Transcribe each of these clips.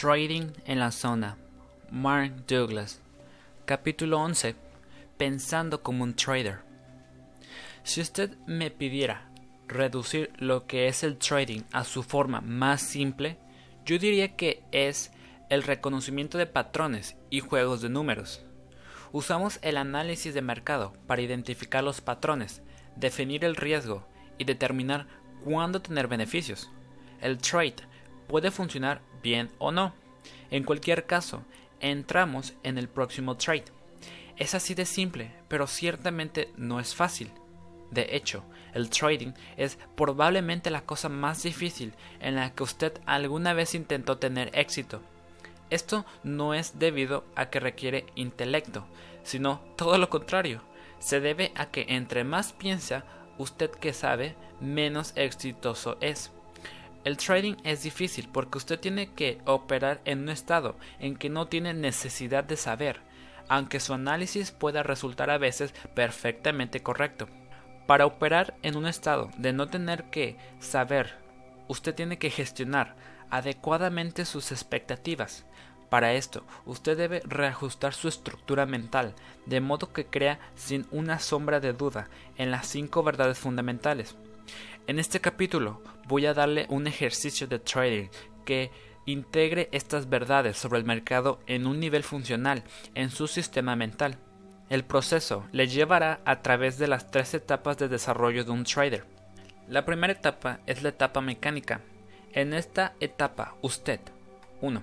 Trading en la zona. Mark Douglas. Capítulo 11. Pensando como un trader. Si usted me pidiera reducir lo que es el trading a su forma más simple, yo diría que es el reconocimiento de patrones y juegos de números. Usamos el análisis de mercado para identificar los patrones, definir el riesgo y determinar cuándo tener beneficios. El trade puede funcionar bien o no. En cualquier caso, entramos en el próximo trade. Es así de simple, pero ciertamente no es fácil. De hecho, el trading es probablemente la cosa más difícil en la que usted alguna vez intentó tener éxito. Esto no es debido a que requiere intelecto, sino todo lo contrario. Se debe a que entre más piensa usted que sabe, menos exitoso es. El trading es difícil porque usted tiene que operar en un estado en que no tiene necesidad de saber, aunque su análisis pueda resultar a veces perfectamente correcto. Para operar en un estado de no tener que saber, usted tiene que gestionar adecuadamente sus expectativas. Para esto, usted debe reajustar su estructura mental, de modo que crea sin una sombra de duda en las cinco verdades fundamentales. En este capítulo voy a darle un ejercicio de trading que integre estas verdades sobre el mercado en un nivel funcional en su sistema mental. El proceso le llevará a través de las tres etapas de desarrollo de un trader. La primera etapa es la etapa mecánica. En esta etapa usted 1.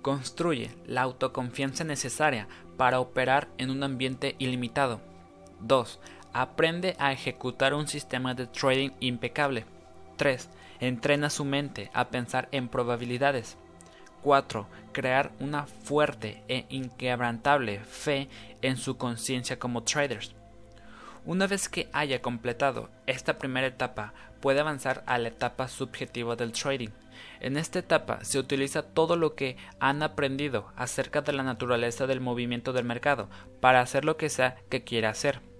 Construye la autoconfianza necesaria para operar en un ambiente ilimitado. 2. Aprende a ejecutar un sistema de trading impecable. 3. Entrena su mente a pensar en probabilidades. 4. Crear una fuerte e inquebrantable fe en su conciencia como traders. Una vez que haya completado esta primera etapa, puede avanzar a la etapa subjetiva del trading. En esta etapa se utiliza todo lo que han aprendido acerca de la naturaleza del movimiento del mercado para hacer lo que sea que quiera hacer.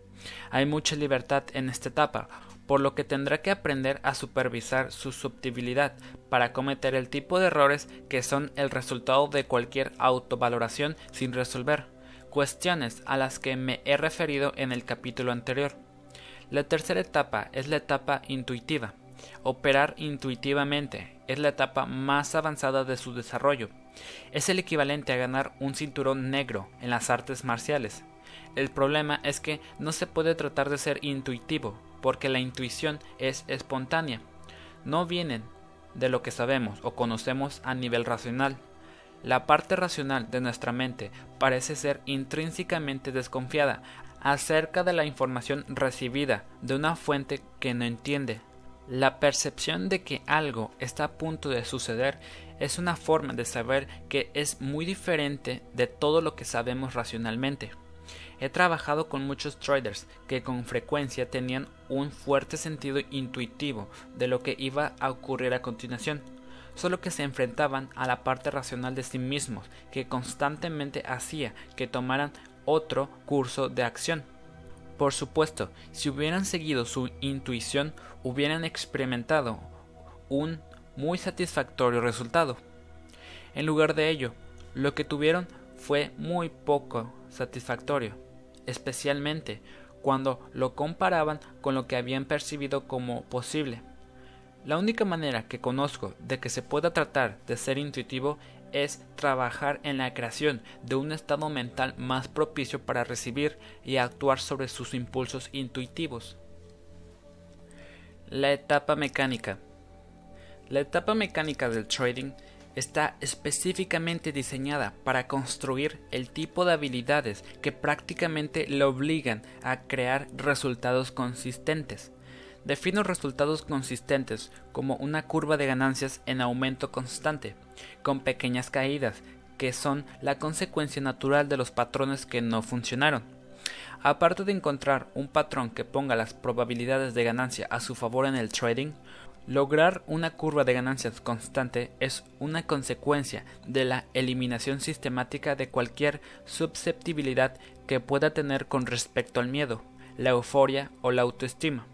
Hay mucha libertad en esta etapa, por lo que tendrá que aprender a supervisar su subtilidad para cometer el tipo de errores que son el resultado de cualquier autovaloración sin resolver, cuestiones a las que me he referido en el capítulo anterior. La tercera etapa es la etapa intuitiva. Operar intuitivamente es la etapa más avanzada de su desarrollo. Es el equivalente a ganar un cinturón negro en las artes marciales. El problema es que no se puede tratar de ser intuitivo, porque la intuición es espontánea. No vienen de lo que sabemos o conocemos a nivel racional. La parte racional de nuestra mente parece ser intrínsecamente desconfiada acerca de la información recibida de una fuente que no entiende. La percepción de que algo está a punto de suceder es una forma de saber que es muy diferente de todo lo que sabemos racionalmente. He trabajado con muchos traders que con frecuencia tenían un fuerte sentido intuitivo de lo que iba a ocurrir a continuación, solo que se enfrentaban a la parte racional de sí mismos que constantemente hacía que tomaran otro curso de acción. Por supuesto, si hubieran seguido su intuición, hubieran experimentado un muy satisfactorio resultado. En lugar de ello, lo que tuvieron fue muy poco satisfactorio especialmente cuando lo comparaban con lo que habían percibido como posible. La única manera que conozco de que se pueda tratar de ser intuitivo es trabajar en la creación de un estado mental más propicio para recibir y actuar sobre sus impulsos intuitivos. La etapa mecánica. La etapa mecánica del trading está específicamente diseñada para construir el tipo de habilidades que prácticamente le obligan a crear resultados consistentes. Defino resultados consistentes como una curva de ganancias en aumento constante, con pequeñas caídas, que son la consecuencia natural de los patrones que no funcionaron. Aparte de encontrar un patrón que ponga las probabilidades de ganancia a su favor en el trading, Lograr una curva de ganancias constante es una consecuencia de la eliminación sistemática de cualquier susceptibilidad que pueda tener con respecto al miedo, la euforia o la autoestima.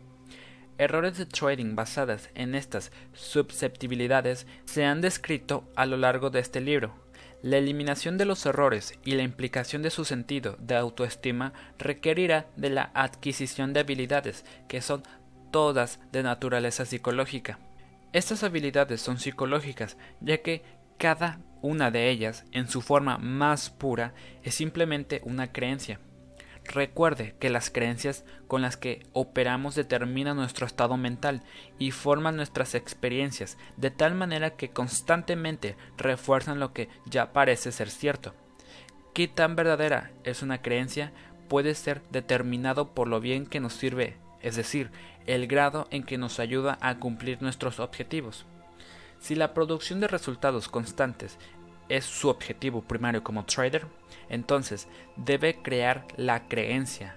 errores de trading basadas en estas susceptibilidades se han descrito a lo largo de este libro. La eliminación de los errores y la implicación de su sentido de autoestima requerirá de la adquisición de habilidades que son todas de naturaleza psicológica. Estas habilidades son psicológicas, ya que cada una de ellas, en su forma más pura, es simplemente una creencia. Recuerde que las creencias con las que operamos determinan nuestro estado mental y forman nuestras experiencias de tal manera que constantemente refuerzan lo que ya parece ser cierto. ¿Qué tan verdadera es una creencia? puede ser determinado por lo bien que nos sirve, es decir, el grado en que nos ayuda a cumplir nuestros objetivos. Si la producción de resultados constantes es su objetivo primario como trader, entonces debe crear la creencia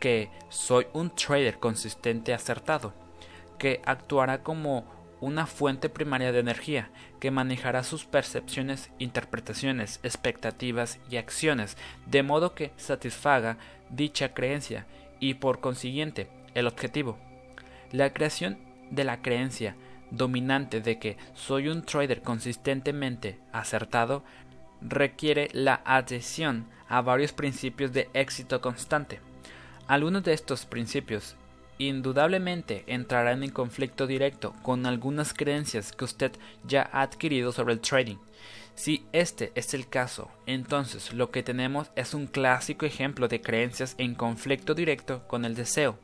que soy un trader consistente acertado, que actuará como una fuente primaria de energía que manejará sus percepciones, interpretaciones, expectativas y acciones de modo que satisfaga dicha creencia y por consiguiente el objetivo. La creación de la creencia dominante de que soy un trader consistentemente acertado requiere la adhesión a varios principios de éxito constante. Algunos de estos principios indudablemente entrarán en conflicto directo con algunas creencias que usted ya ha adquirido sobre el trading. Si este es el caso, entonces lo que tenemos es un clásico ejemplo de creencias en conflicto directo con el deseo.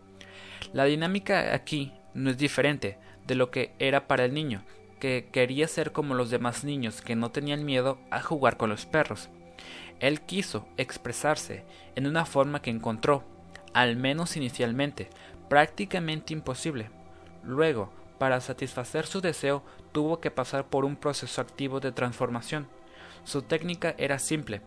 La dinámica aquí no es diferente de lo que era para el niño, que quería ser como los demás niños que no tenían miedo a jugar con los perros. Él quiso expresarse en una forma que encontró, al menos inicialmente, prácticamente imposible. Luego, para satisfacer su deseo, tuvo que pasar por un proceso activo de transformación. Su técnica era simple.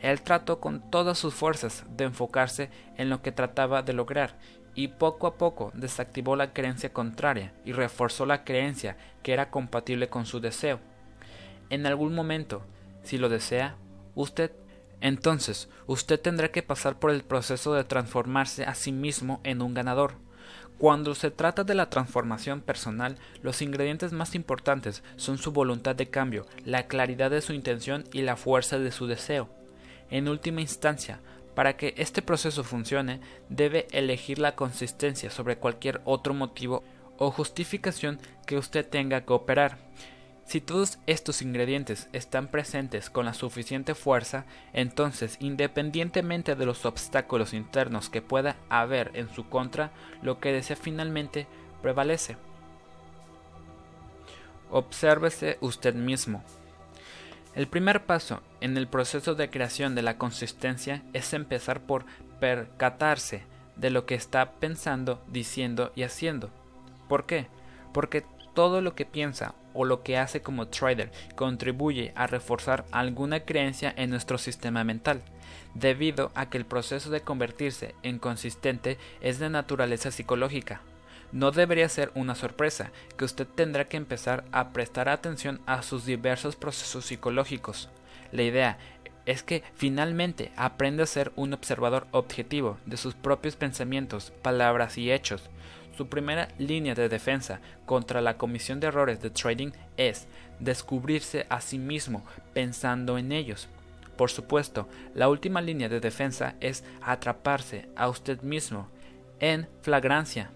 Él trató con todas sus fuerzas de enfocarse en lo que trataba de lograr y poco a poco desactivó la creencia contraria y reforzó la creencia que era compatible con su deseo. En algún momento, si lo desea, usted entonces usted tendrá que pasar por el proceso de transformarse a sí mismo en un ganador. Cuando se trata de la transformación personal, los ingredientes más importantes son su voluntad de cambio, la claridad de su intención y la fuerza de su deseo. En última instancia, para que este proceso funcione, debe elegir la consistencia sobre cualquier otro motivo o justificación que usted tenga que operar. Si todos estos ingredientes están presentes con la suficiente fuerza, entonces, independientemente de los obstáculos internos que pueda haber en su contra, lo que desea finalmente prevalece. Obsérvese usted mismo. El primer paso en el proceso de creación de la consistencia es empezar por percatarse de lo que está pensando, diciendo y haciendo. ¿Por qué? Porque todo lo que piensa o lo que hace como trader contribuye a reforzar alguna creencia en nuestro sistema mental, debido a que el proceso de convertirse en consistente es de naturaleza psicológica. No debería ser una sorpresa que usted tendrá que empezar a prestar atención a sus diversos procesos psicológicos. La idea es que finalmente aprenda a ser un observador objetivo de sus propios pensamientos, palabras y hechos. Su primera línea de defensa contra la comisión de errores de trading es descubrirse a sí mismo pensando en ellos. Por supuesto, la última línea de defensa es atraparse a usted mismo en flagrancia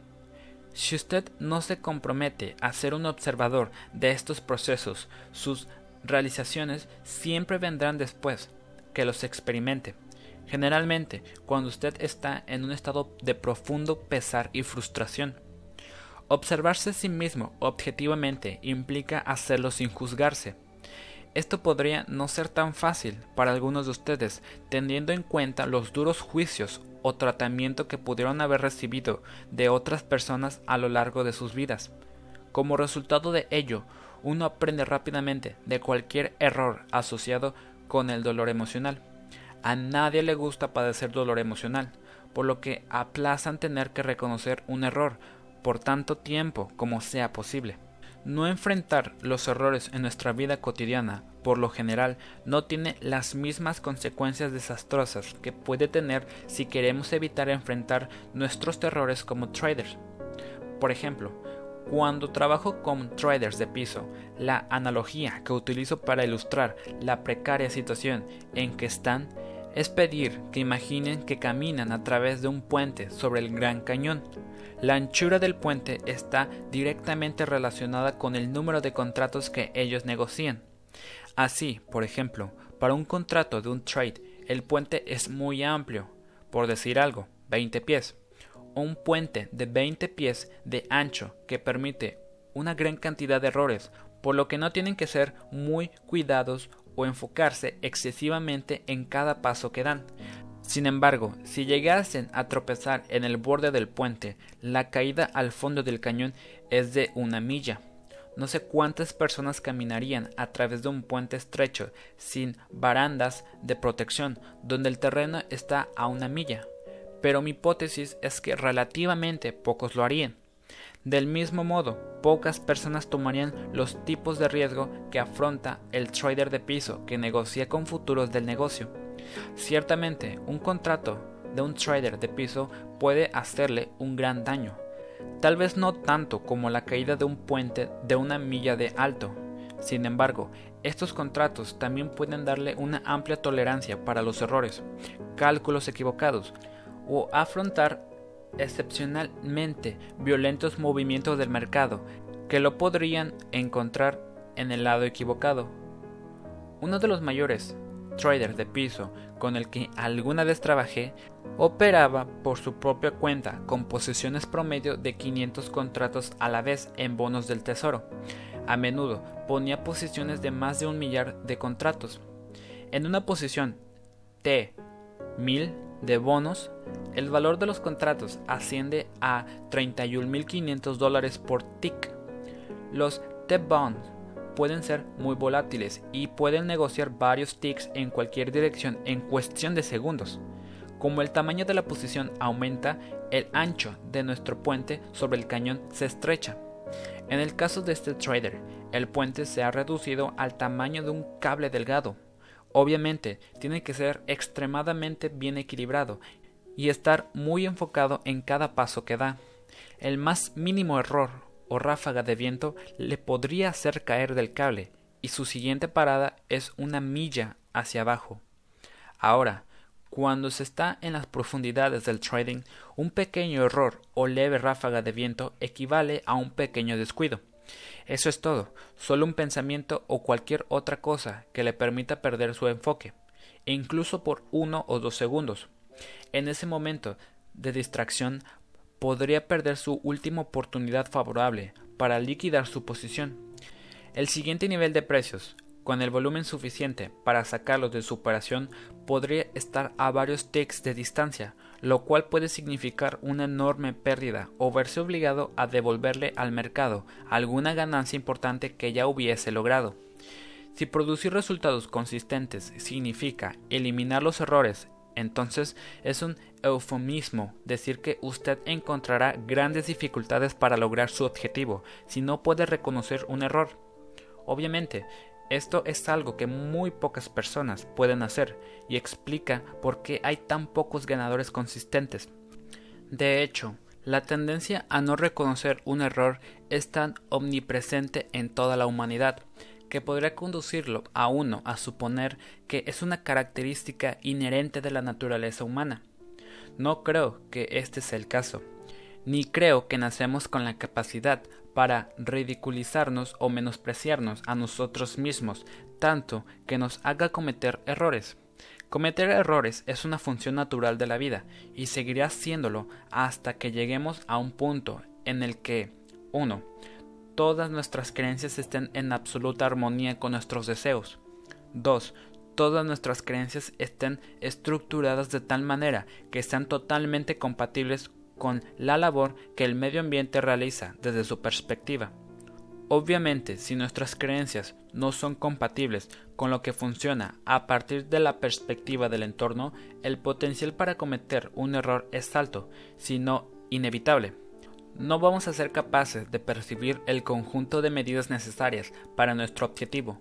si usted no se compromete a ser un observador de estos procesos, sus realizaciones siempre vendrán después que los experimente. Generalmente, cuando usted está en un estado de profundo pesar y frustración. Observarse a sí mismo objetivamente implica hacerlo sin juzgarse. Esto podría no ser tan fácil para algunos de ustedes, teniendo en cuenta los duros juicios o tratamiento que pudieron haber recibido de otras personas a lo largo de sus vidas. Como resultado de ello, uno aprende rápidamente de cualquier error asociado con el dolor emocional. A nadie le gusta padecer dolor emocional, por lo que aplazan tener que reconocer un error por tanto tiempo como sea posible. No enfrentar los errores en nuestra vida cotidiana, por lo general, no tiene las mismas consecuencias desastrosas que puede tener si queremos evitar enfrentar nuestros terrores como traders. Por ejemplo, cuando trabajo con traders de piso, la analogía que utilizo para ilustrar la precaria situación en que están es pedir que imaginen que caminan a través de un puente sobre el Gran Cañón. La anchura del puente está directamente relacionada con el número de contratos que ellos negocian. Así, por ejemplo, para un contrato de un trade, el puente es muy amplio, por decir algo, 20 pies. Un puente de 20 pies de ancho que permite una gran cantidad de errores, por lo que no tienen que ser muy cuidados o enfocarse excesivamente en cada paso que dan. Sin embargo, si llegasen a tropezar en el borde del puente, la caída al fondo del cañón es de una milla. No sé cuántas personas caminarían a través de un puente estrecho sin barandas de protección donde el terreno está a una milla, pero mi hipótesis es que relativamente pocos lo harían. Del mismo modo, pocas personas tomarían los tipos de riesgo que afronta el trader de piso que negocia con futuros del negocio. Ciertamente, un contrato de un trader de piso puede hacerle un gran daño, tal vez no tanto como la caída de un puente de una milla de alto. Sin embargo, estos contratos también pueden darle una amplia tolerancia para los errores, cálculos equivocados o afrontar excepcionalmente violentos movimientos del mercado que lo podrían encontrar en el lado equivocado. Uno de los mayores traders de piso con el que alguna vez trabajé operaba por su propia cuenta con posiciones promedio de 500 contratos a la vez en bonos del tesoro. A menudo ponía posiciones de más de un millar de contratos. En una posición T 1000 de bonos el valor de los contratos asciende a 31.500 dólares por tick. Los T-bonds pueden ser muy volátiles y pueden negociar varios ticks en cualquier dirección en cuestión de segundos. Como el tamaño de la posición aumenta, el ancho de nuestro puente sobre el cañón se estrecha. En el caso de este trader, el puente se ha reducido al tamaño de un cable delgado. Obviamente, tiene que ser extremadamente bien equilibrado y estar muy enfocado en cada paso que da. El más mínimo error o ráfaga de viento le podría hacer caer del cable y su siguiente parada es una milla hacia abajo. Ahora, cuando se está en las profundidades del trading, un pequeño error o leve ráfaga de viento equivale a un pequeño descuido. Eso es todo, solo un pensamiento o cualquier otra cosa que le permita perder su enfoque, incluso por uno o dos segundos. En ese momento de distracción podría perder su última oportunidad favorable para liquidar su posición. El siguiente nivel de precios, con el volumen suficiente para sacarlos de su operación, podría estar a varios ticks de distancia, lo cual puede significar una enorme pérdida o verse obligado a devolverle al mercado alguna ganancia importante que ya hubiese logrado. Si producir resultados consistentes significa eliminar los errores entonces es un eufemismo decir que usted encontrará grandes dificultades para lograr su objetivo si no puede reconocer un error. Obviamente, esto es algo que muy pocas personas pueden hacer y explica por qué hay tan pocos ganadores consistentes. De hecho, la tendencia a no reconocer un error es tan omnipresente en toda la humanidad que podría conducirlo a uno a suponer que es una característica inherente de la naturaleza humana. No creo que este sea el caso, ni creo que nacemos con la capacidad para ridiculizarnos o menospreciarnos a nosotros mismos, tanto que nos haga cometer errores. Cometer errores es una función natural de la vida y seguirá siéndolo hasta que lleguemos a un punto en el que 1 todas nuestras creencias estén en absoluta armonía con nuestros deseos. 2. Todas nuestras creencias estén estructuradas de tal manera que sean totalmente compatibles con la labor que el medio ambiente realiza desde su perspectiva. Obviamente, si nuestras creencias no son compatibles con lo que funciona a partir de la perspectiva del entorno, el potencial para cometer un error es alto, si no inevitable no vamos a ser capaces de percibir el conjunto de medidas necesarias para nuestro objetivo.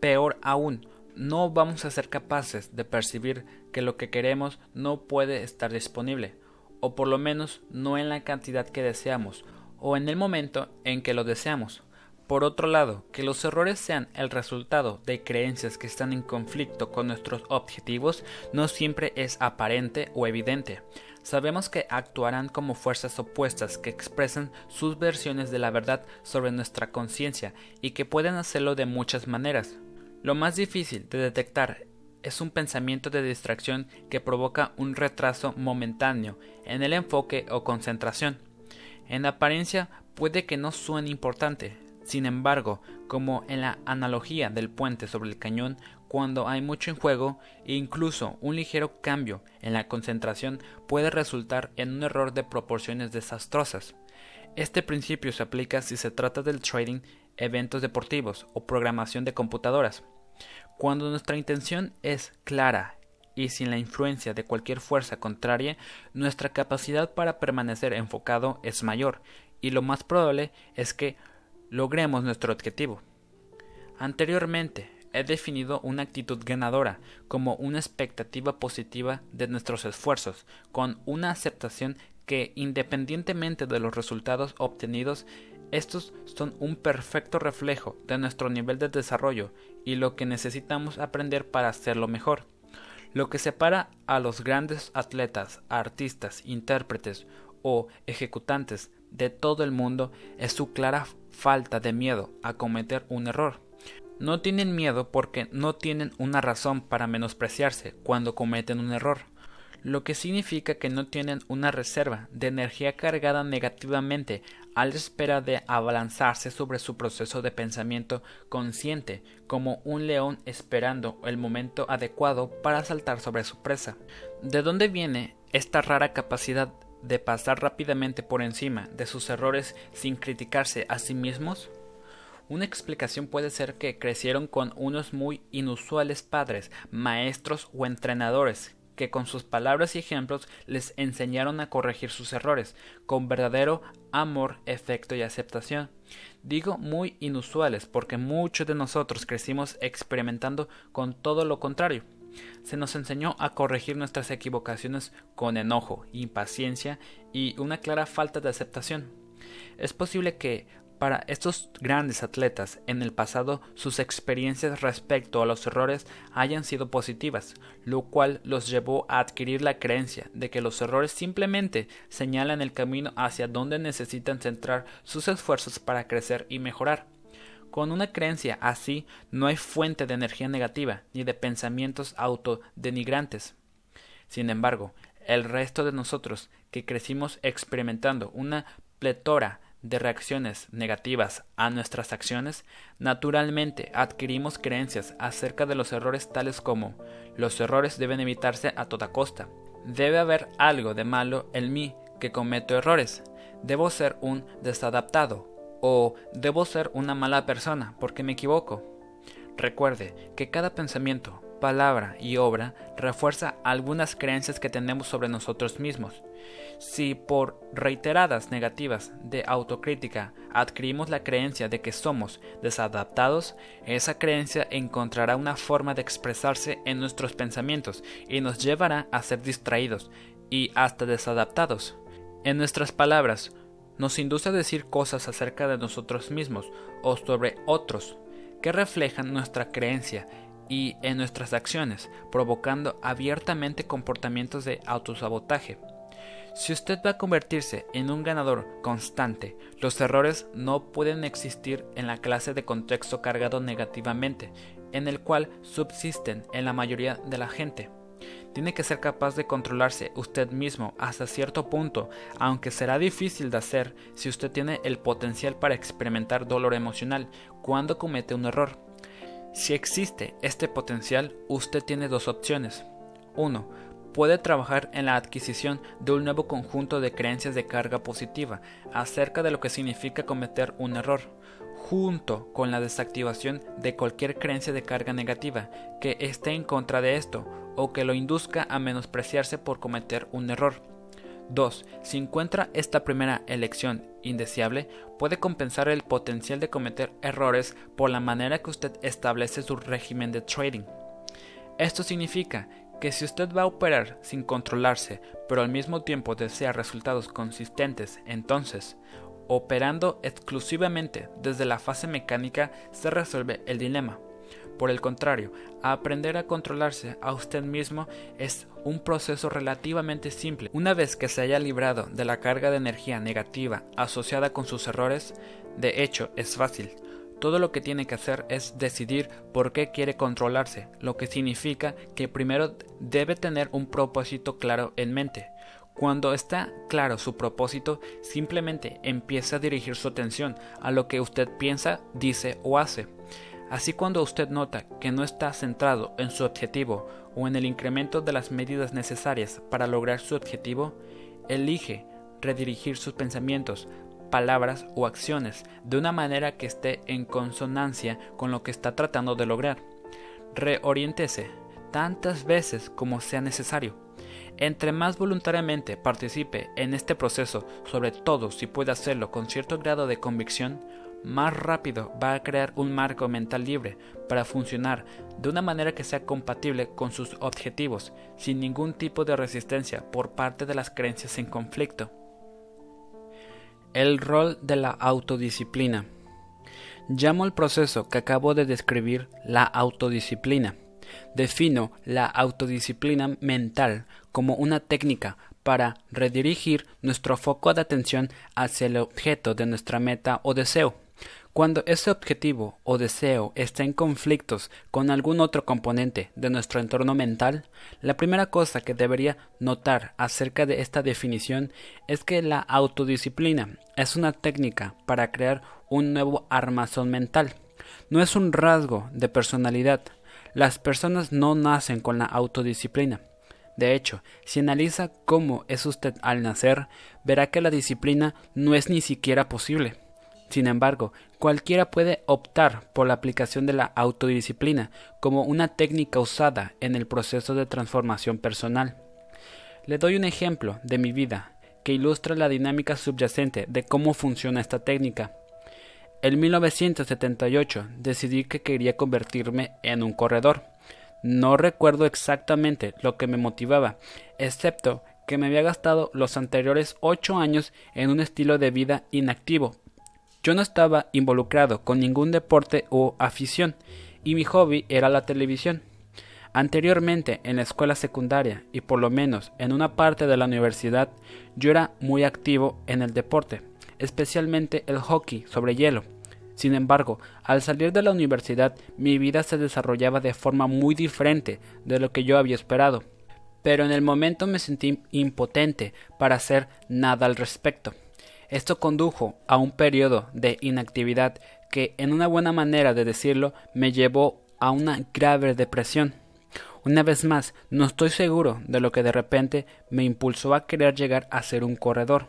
Peor aún, no vamos a ser capaces de percibir que lo que queremos no puede estar disponible, o por lo menos no en la cantidad que deseamos, o en el momento en que lo deseamos. Por otro lado, que los errores sean el resultado de creencias que están en conflicto con nuestros objetivos no siempre es aparente o evidente. Sabemos que actuarán como fuerzas opuestas que expresan sus versiones de la verdad sobre nuestra conciencia y que pueden hacerlo de muchas maneras. Lo más difícil de detectar es un pensamiento de distracción que provoca un retraso momentáneo en el enfoque o concentración. En apariencia puede que no suene importante, sin embargo, como en la analogía del puente sobre el cañón, cuando hay mucho en juego, incluso un ligero cambio en la concentración puede resultar en un error de proporciones desastrosas. Este principio se aplica si se trata del trading, eventos deportivos o programación de computadoras. Cuando nuestra intención es clara y sin la influencia de cualquier fuerza contraria, nuestra capacidad para permanecer enfocado es mayor y lo más probable es que logremos nuestro objetivo. Anteriormente, he definido una actitud ganadora como una expectativa positiva de nuestros esfuerzos, con una aceptación que, independientemente de los resultados obtenidos, estos son un perfecto reflejo de nuestro nivel de desarrollo y lo que necesitamos aprender para hacerlo mejor. Lo que separa a los grandes atletas, artistas, intérpretes o ejecutantes de todo el mundo es su clara falta de miedo a cometer un error. No tienen miedo porque no tienen una razón para menospreciarse cuando cometen un error, lo que significa que no tienen una reserva de energía cargada negativamente a la espera de abalanzarse sobre su proceso de pensamiento consciente, como un león esperando el momento adecuado para saltar sobre su presa. ¿De dónde viene esta rara capacidad de pasar rápidamente por encima de sus errores sin criticarse a sí mismos? Una explicación puede ser que crecieron con unos muy inusuales padres, maestros o entrenadores que con sus palabras y ejemplos les enseñaron a corregir sus errores, con verdadero amor, efecto y aceptación. Digo muy inusuales porque muchos de nosotros crecimos experimentando con todo lo contrario. Se nos enseñó a corregir nuestras equivocaciones con enojo, impaciencia y una clara falta de aceptación. Es posible que para estos grandes atletas en el pasado sus experiencias respecto a los errores hayan sido positivas, lo cual los llevó a adquirir la creencia de que los errores simplemente señalan el camino hacia donde necesitan centrar sus esfuerzos para crecer y mejorar. Con una creencia así no hay fuente de energía negativa ni de pensamientos autodenigrantes. Sin embargo, el resto de nosotros que crecimos experimentando una pletora de reacciones negativas a nuestras acciones, naturalmente adquirimos creencias acerca de los errores tales como los errores deben evitarse a toda costa, debe haber algo de malo en mí que cometo errores, debo ser un desadaptado, o debo ser una mala persona porque me equivoco. Recuerde que cada pensamiento, palabra y obra refuerza algunas creencias que tenemos sobre nosotros mismos. Si por reiteradas negativas de autocrítica adquirimos la creencia de que somos desadaptados, esa creencia encontrará una forma de expresarse en nuestros pensamientos y nos llevará a ser distraídos y hasta desadaptados. En nuestras palabras, nos induce a decir cosas acerca de nosotros mismos o sobre otros que reflejan nuestra creencia y en nuestras acciones, provocando abiertamente comportamientos de autosabotaje. Si usted va a convertirse en un ganador constante, los errores no pueden existir en la clase de contexto cargado negativamente, en el cual subsisten en la mayoría de la gente. Tiene que ser capaz de controlarse usted mismo hasta cierto punto, aunque será difícil de hacer si usted tiene el potencial para experimentar dolor emocional cuando comete un error. Si existe este potencial, usted tiene dos opciones. 1. Puede trabajar en la adquisición de un nuevo conjunto de creencias de carga positiva acerca de lo que significa cometer un error junto con la desactivación de cualquier creencia de carga negativa que esté en contra de esto o que lo induzca a menospreciarse por cometer un error. 2. Si encuentra esta primera elección indeseable, puede compensar el potencial de cometer errores por la manera que usted establece su régimen de trading. Esto significa que si usted va a operar sin controlarse, pero al mismo tiempo desea resultados consistentes, entonces operando exclusivamente desde la fase mecánica se resuelve el dilema. Por el contrario, aprender a controlarse a usted mismo es un proceso relativamente simple. Una vez que se haya librado de la carga de energía negativa asociada con sus errores, de hecho es fácil. Todo lo que tiene que hacer es decidir por qué quiere controlarse, lo que significa que primero debe tener un propósito claro en mente. Cuando está claro su propósito, simplemente empieza a dirigir su atención a lo que usted piensa, dice o hace. Así cuando usted nota que no está centrado en su objetivo o en el incremento de las medidas necesarias para lograr su objetivo, elige redirigir sus pensamientos, palabras o acciones de una manera que esté en consonancia con lo que está tratando de lograr. Reoriéntese tantas veces como sea necesario. Entre más voluntariamente participe en este proceso, sobre todo si puede hacerlo con cierto grado de convicción, más rápido va a crear un marco mental libre para funcionar de una manera que sea compatible con sus objetivos, sin ningún tipo de resistencia por parte de las creencias en conflicto. El rol de la autodisciplina. Llamo el proceso que acabo de describir la autodisciplina. Defino la autodisciplina mental como una técnica para redirigir nuestro foco de atención hacia el objeto de nuestra meta o deseo. Cuando ese objetivo o deseo está en conflictos con algún otro componente de nuestro entorno mental, la primera cosa que debería notar acerca de esta definición es que la autodisciplina es una técnica para crear un nuevo armazón mental. No es un rasgo de personalidad. Las personas no nacen con la autodisciplina. De hecho, si analiza cómo es usted al nacer, verá que la disciplina no es ni siquiera posible. Sin embargo, cualquiera puede optar por la aplicación de la autodisciplina como una técnica usada en el proceso de transformación personal. Le doy un ejemplo de mi vida que ilustra la dinámica subyacente de cómo funciona esta técnica. En 1978 decidí que quería convertirme en un corredor. No recuerdo exactamente lo que me motivaba, excepto que me había gastado los anteriores ocho años en un estilo de vida inactivo yo no estaba involucrado con ningún deporte o afición, y mi hobby era la televisión. Anteriormente, en la escuela secundaria y por lo menos en una parte de la universidad, yo era muy activo en el deporte, especialmente el hockey sobre hielo. Sin embargo, al salir de la universidad mi vida se desarrollaba de forma muy diferente de lo que yo había esperado, pero en el momento me sentí impotente para hacer nada al respecto. Esto condujo a un periodo de inactividad que, en una buena manera de decirlo, me llevó a una grave depresión. Una vez más, no estoy seguro de lo que de repente me impulsó a querer llegar a ser un corredor.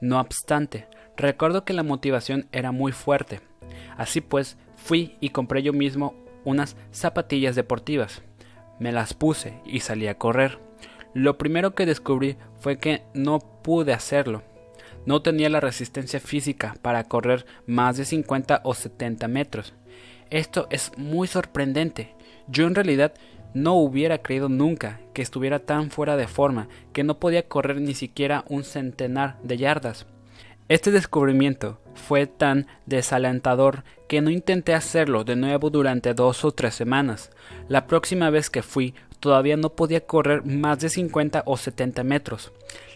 No obstante, recuerdo que la motivación era muy fuerte. Así pues, fui y compré yo mismo unas zapatillas deportivas. Me las puse y salí a correr. Lo primero que descubrí fue que no pude hacerlo. No tenía la resistencia física para correr más de 50 o 70 metros. Esto es muy sorprendente. Yo en realidad no hubiera creído nunca que estuviera tan fuera de forma que no podía correr ni siquiera un centenar de yardas. Este descubrimiento fue tan desalentador que no intenté hacerlo de nuevo durante dos o tres semanas. La próxima vez que fui todavía no podía correr más de 50 o 70 metros.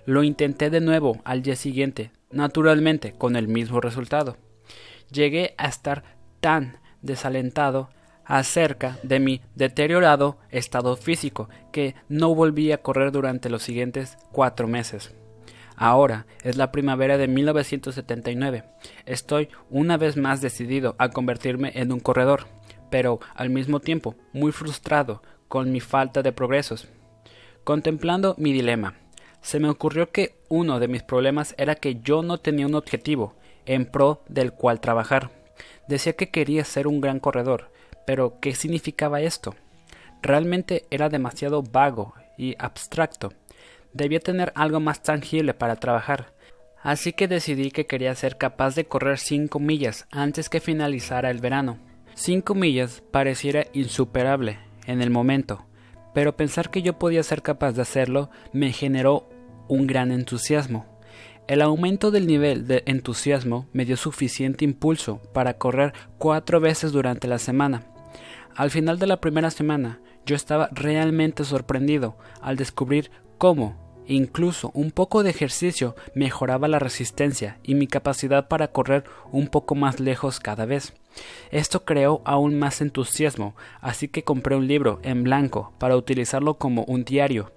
Lo intenté de nuevo al día siguiente, naturalmente con el mismo resultado. Llegué a estar tan desalentado acerca de mi deteriorado estado físico que no volví a correr durante los siguientes cuatro meses. Ahora es la primavera de 1979. Estoy una vez más decidido a convertirme en un corredor, pero al mismo tiempo muy frustrado con mi falta de progresos. Contemplando mi dilema, se me ocurrió que uno de mis problemas era que yo no tenía un objetivo en pro del cual trabajar. Decía que quería ser un gran corredor, pero ¿qué significaba esto? Realmente era demasiado vago y abstracto. Debía tener algo más tangible para trabajar. Así que decidí que quería ser capaz de correr cinco millas antes que finalizara el verano. Cinco millas pareciera insuperable en el momento, pero pensar que yo podía ser capaz de hacerlo me generó un gran entusiasmo. El aumento del nivel de entusiasmo me dio suficiente impulso para correr cuatro veces durante la semana. Al final de la primera semana, yo estaba realmente sorprendido al descubrir cómo, incluso un poco de ejercicio, mejoraba la resistencia y mi capacidad para correr un poco más lejos cada vez. Esto creó aún más entusiasmo, así que compré un libro en blanco para utilizarlo como un diario.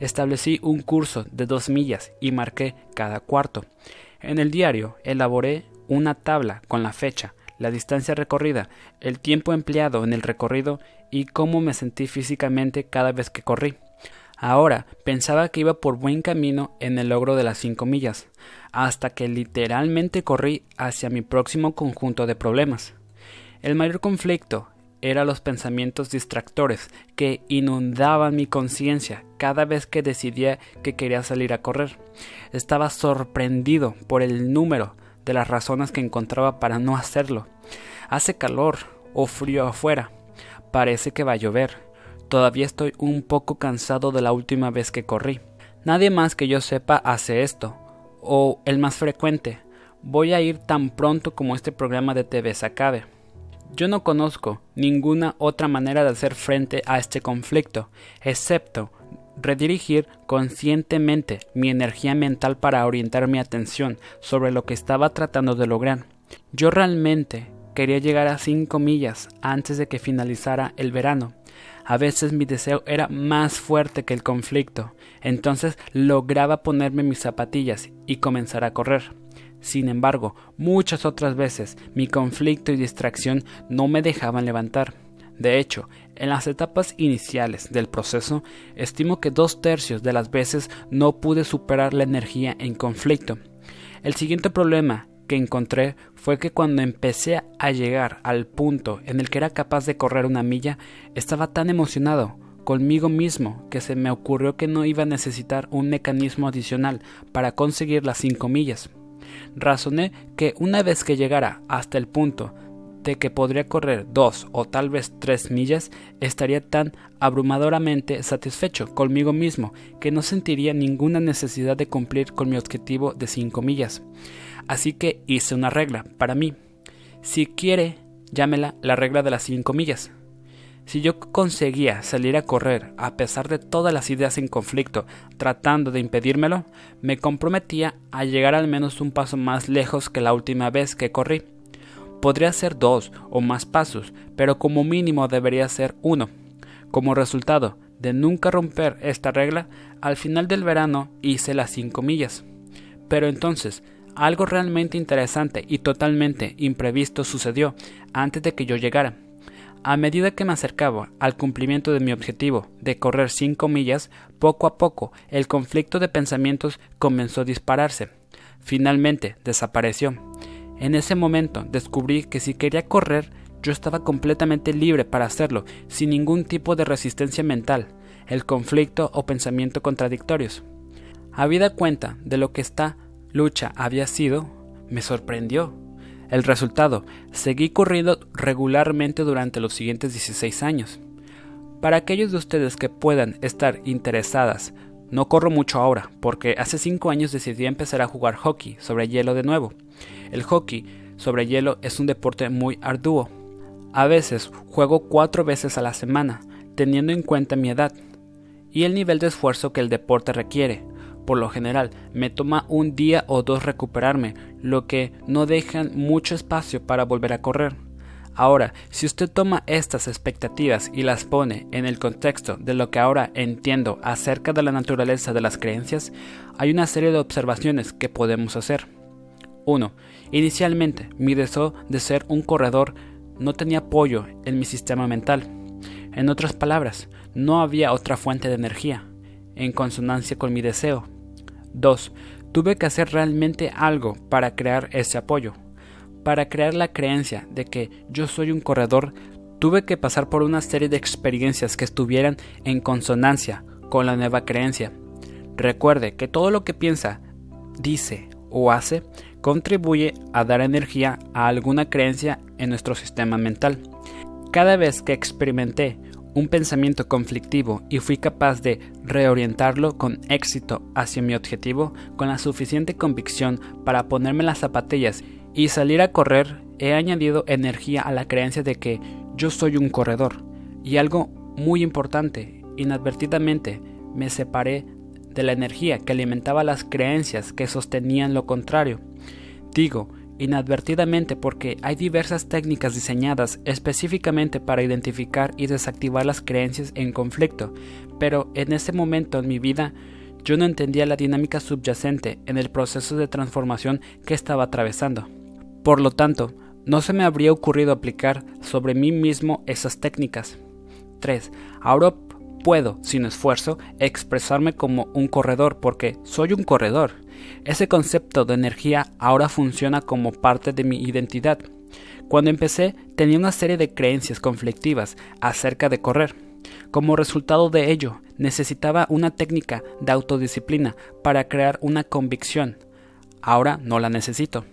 Establecí un curso de dos millas y marqué cada cuarto. En el diario elaboré una tabla con la fecha, la distancia recorrida, el tiempo empleado en el recorrido y cómo me sentí físicamente cada vez que corrí. Ahora pensaba que iba por buen camino en el logro de las cinco millas, hasta que literalmente corrí hacia mi próximo conjunto de problemas. El mayor conflicto era los pensamientos distractores que inundaban mi conciencia cada vez que decidía que quería salir a correr. Estaba sorprendido por el número de las razones que encontraba para no hacerlo. Hace calor o frío afuera. Parece que va a llover. Todavía estoy un poco cansado de la última vez que corrí. Nadie más que yo sepa hace esto. O el más frecuente. Voy a ir tan pronto como este programa de TV se acabe. Yo no conozco ninguna otra manera de hacer frente a este conflicto, excepto redirigir conscientemente mi energía mental para orientar mi atención sobre lo que estaba tratando de lograr. Yo realmente quería llegar a 5 millas antes de que finalizara el verano. A veces mi deseo era más fuerte que el conflicto, entonces lograba ponerme mis zapatillas y comenzar a correr. Sin embargo, muchas otras veces mi conflicto y distracción no me dejaban levantar. De hecho, en las etapas iniciales del proceso, estimo que dos tercios de las veces no pude superar la energía en conflicto. El siguiente problema que encontré fue que cuando empecé a llegar al punto en el que era capaz de correr una milla, estaba tan emocionado conmigo mismo que se me ocurrió que no iba a necesitar un mecanismo adicional para conseguir las cinco millas. Razoné que una vez que llegara hasta el punto de que podría correr dos o tal vez tres millas, estaría tan abrumadoramente satisfecho conmigo mismo que no sentiría ninguna necesidad de cumplir con mi objetivo de cinco millas. Así que hice una regla para mí. Si quiere, llámela la regla de las cinco millas. Si yo conseguía salir a correr a pesar de todas las ideas en conflicto tratando de impedírmelo, me comprometía a llegar al menos un paso más lejos que la última vez que corrí. Podría ser dos o más pasos, pero como mínimo debería ser uno. Como resultado de nunca romper esta regla, al final del verano hice las cinco millas. Pero entonces, algo realmente interesante y totalmente imprevisto sucedió antes de que yo llegara. A medida que me acercaba al cumplimiento de mi objetivo de correr cinco millas, poco a poco el conflicto de pensamientos comenzó a dispararse. Finalmente desapareció. En ese momento descubrí que si quería correr, yo estaba completamente libre para hacerlo, sin ningún tipo de resistencia mental, el conflicto o pensamiento contradictorios. Habida cuenta de lo que esta lucha había sido, me sorprendió el resultado, seguí corriendo regularmente durante los siguientes 16 años. Para aquellos de ustedes que puedan estar interesadas, no corro mucho ahora, porque hace 5 años decidí empezar a jugar hockey sobre hielo de nuevo. El hockey sobre hielo es un deporte muy arduo. A veces juego 4 veces a la semana, teniendo en cuenta mi edad y el nivel de esfuerzo que el deporte requiere, por lo general, me toma un día o dos recuperarme, lo que no deja mucho espacio para volver a correr. Ahora, si usted toma estas expectativas y las pone en el contexto de lo que ahora entiendo acerca de la naturaleza de las creencias, hay una serie de observaciones que podemos hacer. 1. Inicialmente, mi deseo de ser un corredor no tenía apoyo en mi sistema mental. En otras palabras, no había otra fuente de energía, en consonancia con mi deseo. 2. Tuve que hacer realmente algo para crear ese apoyo. Para crear la creencia de que yo soy un corredor, tuve que pasar por una serie de experiencias que estuvieran en consonancia con la nueva creencia. Recuerde que todo lo que piensa, dice o hace contribuye a dar energía a alguna creencia en nuestro sistema mental. Cada vez que experimenté un pensamiento conflictivo y fui capaz de reorientarlo con éxito hacia mi objetivo con la suficiente convicción para ponerme las zapatillas y salir a correr, he añadido energía a la creencia de que yo soy un corredor. Y algo muy importante, inadvertidamente, me separé de la energía que alimentaba las creencias que sostenían lo contrario. Digo, inadvertidamente porque hay diversas técnicas diseñadas específicamente para identificar y desactivar las creencias en conflicto, pero en ese momento en mi vida yo no entendía la dinámica subyacente en el proceso de transformación que estaba atravesando. Por lo tanto, no se me habría ocurrido aplicar sobre mí mismo esas técnicas. 3. Ahora puedo, sin esfuerzo, expresarme como un corredor porque soy un corredor. Ese concepto de energía ahora funciona como parte de mi identidad. Cuando empecé tenía una serie de creencias conflictivas acerca de correr. Como resultado de ello, necesitaba una técnica de autodisciplina para crear una convicción. Ahora no la necesito.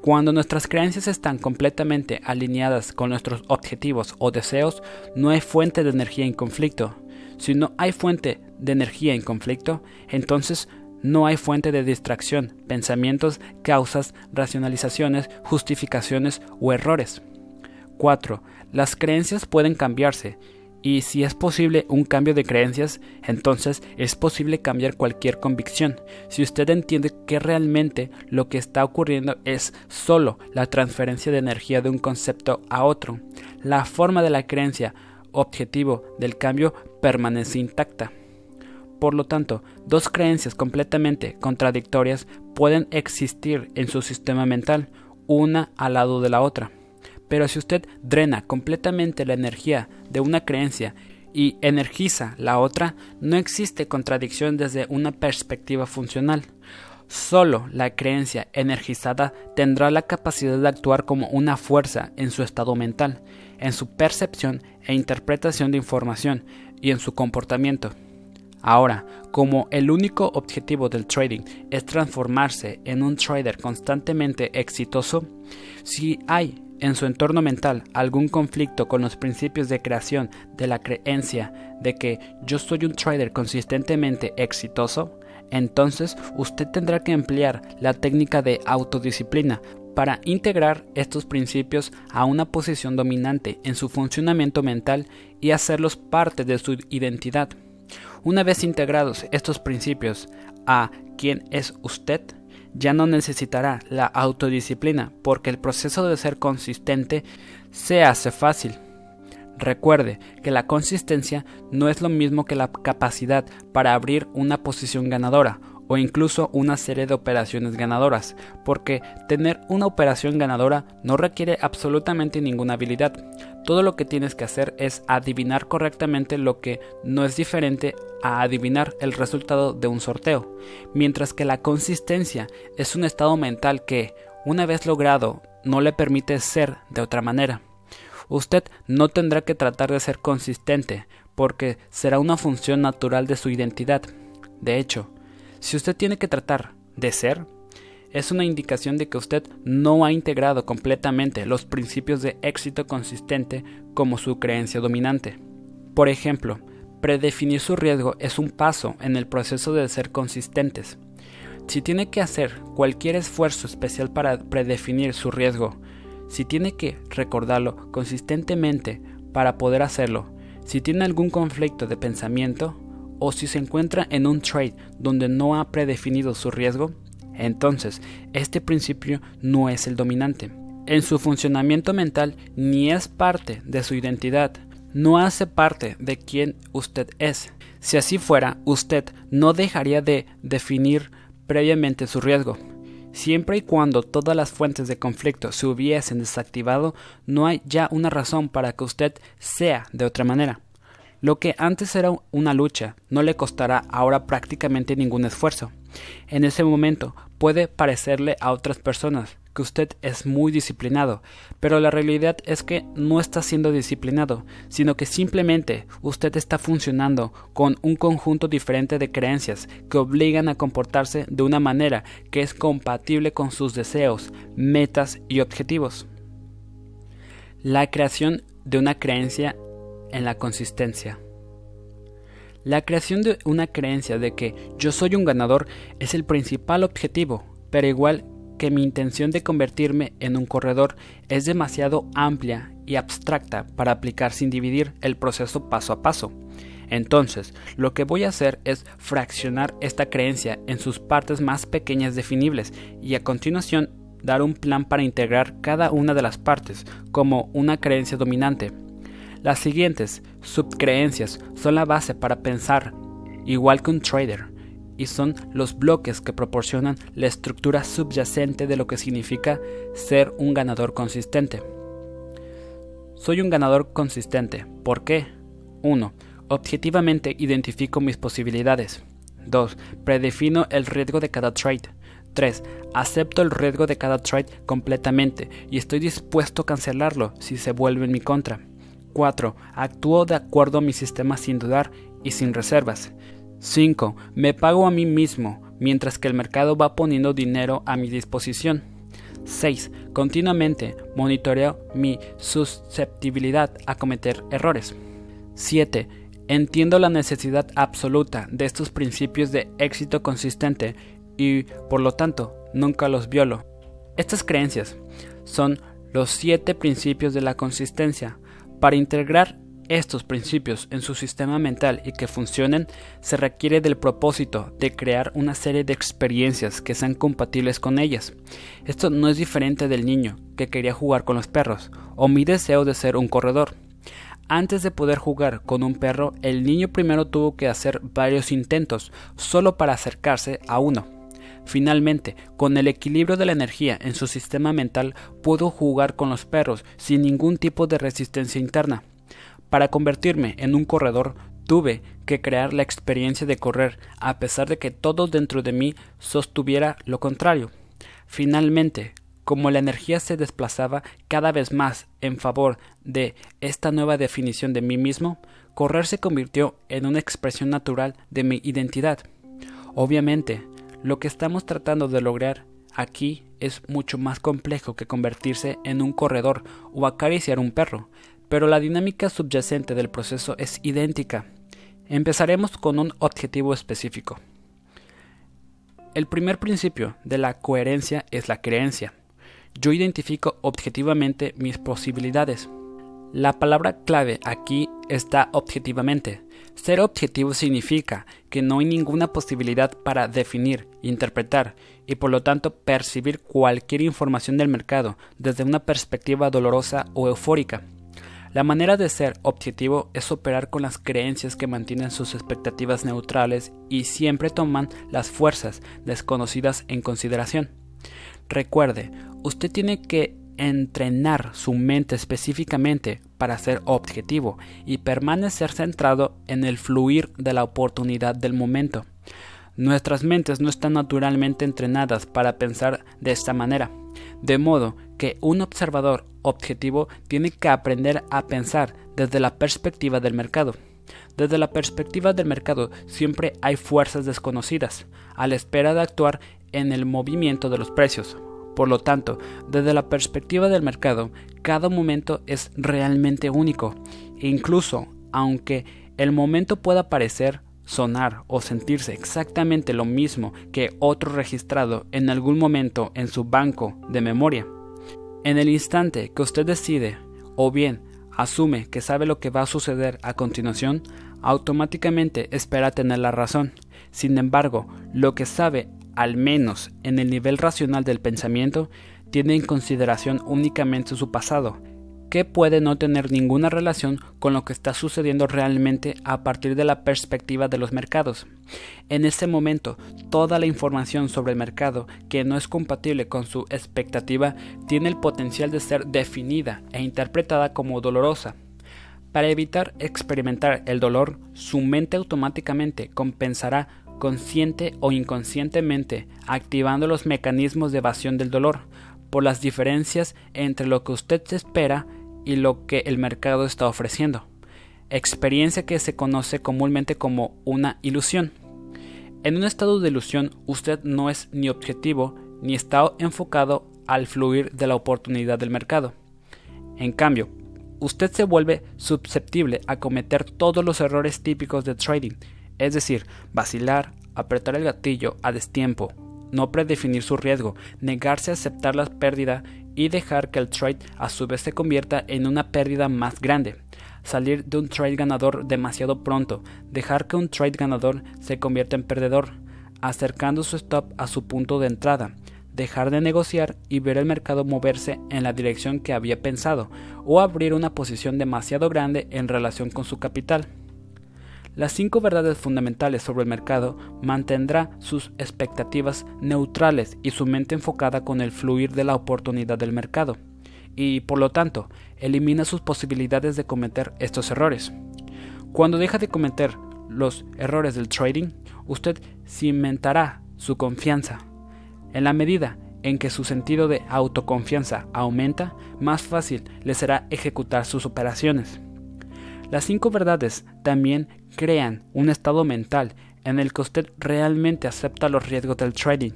Cuando nuestras creencias están completamente alineadas con nuestros objetivos o deseos, no hay fuente de energía en conflicto. Si no hay fuente de energía en conflicto, entonces no hay fuente de distracción, pensamientos, causas, racionalizaciones, justificaciones o errores. 4. Las creencias pueden cambiarse y si es posible un cambio de creencias, entonces es posible cambiar cualquier convicción. Si usted entiende que realmente lo que está ocurriendo es solo la transferencia de energía de un concepto a otro, la forma de la creencia objetivo del cambio permanece intacta. Por lo tanto, dos creencias completamente contradictorias pueden existir en su sistema mental, una al lado de la otra. Pero si usted drena completamente la energía de una creencia y energiza la otra, no existe contradicción desde una perspectiva funcional. Solo la creencia energizada tendrá la capacidad de actuar como una fuerza en su estado mental, en su percepción e interpretación de información y en su comportamiento. Ahora, como el único objetivo del trading es transformarse en un trader constantemente exitoso, si hay en su entorno mental algún conflicto con los principios de creación de la creencia de que yo soy un trader consistentemente exitoso, entonces usted tendrá que emplear la técnica de autodisciplina para integrar estos principios a una posición dominante en su funcionamiento mental y hacerlos parte de su identidad. Una vez integrados estos principios a quién es usted, ya no necesitará la autodisciplina porque el proceso de ser consistente se hace fácil. Recuerde que la consistencia no es lo mismo que la capacidad para abrir una posición ganadora o incluso una serie de operaciones ganadoras, porque tener una operación ganadora no requiere absolutamente ninguna habilidad. Todo lo que tienes que hacer es adivinar correctamente lo que no es diferente a adivinar el resultado de un sorteo, mientras que la consistencia es un estado mental que, una vez logrado, no le permite ser de otra manera. Usted no tendrá que tratar de ser consistente, porque será una función natural de su identidad. De hecho, si usted tiene que tratar de ser, es una indicación de que usted no ha integrado completamente los principios de éxito consistente como su creencia dominante. Por ejemplo, predefinir su riesgo es un paso en el proceso de ser consistentes. Si tiene que hacer cualquier esfuerzo especial para predefinir su riesgo, si tiene que recordarlo consistentemente para poder hacerlo, si tiene algún conflicto de pensamiento, o si se encuentra en un trade donde no ha predefinido su riesgo, entonces este principio no es el dominante. En su funcionamiento mental ni es parte de su identidad, no hace parte de quién usted es. Si así fuera, usted no dejaría de definir previamente su riesgo. Siempre y cuando todas las fuentes de conflicto se hubiesen desactivado, no hay ya una razón para que usted sea de otra manera. Lo que antes era una lucha no le costará ahora prácticamente ningún esfuerzo. En ese momento puede parecerle a otras personas que usted es muy disciplinado, pero la realidad es que no está siendo disciplinado, sino que simplemente usted está funcionando con un conjunto diferente de creencias que obligan a comportarse de una manera que es compatible con sus deseos, metas y objetivos. La creación de una creencia en la consistencia. La creación de una creencia de que yo soy un ganador es el principal objetivo, pero igual que mi intención de convertirme en un corredor es demasiado amplia y abstracta para aplicar sin dividir el proceso paso a paso. Entonces, lo que voy a hacer es fraccionar esta creencia en sus partes más pequeñas definibles y a continuación dar un plan para integrar cada una de las partes como una creencia dominante. Las siguientes subcreencias son la base para pensar, igual que un trader, y son los bloques que proporcionan la estructura subyacente de lo que significa ser un ganador consistente. Soy un ganador consistente. ¿Por qué? 1. Objetivamente identifico mis posibilidades. 2. Predefino el riesgo de cada trade. 3. Acepto el riesgo de cada trade completamente y estoy dispuesto a cancelarlo si se vuelve en mi contra. 4. Actúo de acuerdo a mi sistema sin dudar y sin reservas. 5. Me pago a mí mismo mientras que el mercado va poniendo dinero a mi disposición. 6. Continuamente monitoreo mi susceptibilidad a cometer errores. 7. Entiendo la necesidad absoluta de estos principios de éxito consistente y, por lo tanto, nunca los violo. Estas creencias son los siete principios de la consistencia. Para integrar estos principios en su sistema mental y que funcionen, se requiere del propósito de crear una serie de experiencias que sean compatibles con ellas. Esto no es diferente del niño que quería jugar con los perros o mi deseo de ser un corredor. Antes de poder jugar con un perro, el niño primero tuvo que hacer varios intentos solo para acercarse a uno. Finalmente, con el equilibrio de la energía en su sistema mental, pudo jugar con los perros sin ningún tipo de resistencia interna. Para convertirme en un corredor, tuve que crear la experiencia de correr, a pesar de que todo dentro de mí sostuviera lo contrario. Finalmente, como la energía se desplazaba cada vez más en favor de esta nueva definición de mí mismo, correr se convirtió en una expresión natural de mi identidad. Obviamente, lo que estamos tratando de lograr aquí es mucho más complejo que convertirse en un corredor o acariciar un perro, pero la dinámica subyacente del proceso es idéntica. Empezaremos con un objetivo específico. El primer principio de la coherencia es la creencia. Yo identifico objetivamente mis posibilidades. La palabra clave aquí está objetivamente. Ser objetivo significa que no hay ninguna posibilidad para definir, interpretar y por lo tanto percibir cualquier información del mercado desde una perspectiva dolorosa o eufórica. La manera de ser objetivo es operar con las creencias que mantienen sus expectativas neutrales y siempre toman las fuerzas desconocidas en consideración. Recuerde, usted tiene que entrenar su mente específicamente para ser objetivo y permanecer centrado en el fluir de la oportunidad del momento. Nuestras mentes no están naturalmente entrenadas para pensar de esta manera, de modo que un observador objetivo tiene que aprender a pensar desde la perspectiva del mercado. Desde la perspectiva del mercado siempre hay fuerzas desconocidas, a la espera de actuar en el movimiento de los precios, por lo tanto, desde la perspectiva del mercado, cada momento es realmente único, e incluso aunque el momento pueda parecer, sonar o sentirse exactamente lo mismo que otro registrado en algún momento en su banco de memoria. En el instante que usted decide, o bien asume que sabe lo que va a suceder a continuación, automáticamente espera tener la razón. Sin embargo, lo que sabe al menos en el nivel racional del pensamiento, tiene en consideración únicamente su pasado, que puede no tener ninguna relación con lo que está sucediendo realmente a partir de la perspectiva de los mercados. En ese momento, toda la información sobre el mercado que no es compatible con su expectativa tiene el potencial de ser definida e interpretada como dolorosa. Para evitar experimentar el dolor, su mente automáticamente compensará consciente o inconscientemente, activando los mecanismos de evasión del dolor, por las diferencias entre lo que usted espera y lo que el mercado está ofreciendo, experiencia que se conoce comúnmente como una ilusión. En un estado de ilusión usted no es ni objetivo ni está enfocado al fluir de la oportunidad del mercado. En cambio, usted se vuelve susceptible a cometer todos los errores típicos de trading, es decir, vacilar, apretar el gatillo a destiempo, no predefinir su riesgo, negarse a aceptar la pérdida y dejar que el trade a su vez se convierta en una pérdida más grande. Salir de un trade ganador demasiado pronto, dejar que un trade ganador se convierta en perdedor, acercando su stop a su punto de entrada, dejar de negociar y ver el mercado moverse en la dirección que había pensado, o abrir una posición demasiado grande en relación con su capital. Las cinco verdades fundamentales sobre el mercado mantendrá sus expectativas neutrales y su mente enfocada con el fluir de la oportunidad del mercado, y por lo tanto elimina sus posibilidades de cometer estos errores. Cuando deja de cometer los errores del trading, usted cimentará su confianza. En la medida en que su sentido de autoconfianza aumenta, más fácil le será ejecutar sus operaciones. Las cinco verdades también crean un estado mental en el que usted realmente acepta los riesgos del trading.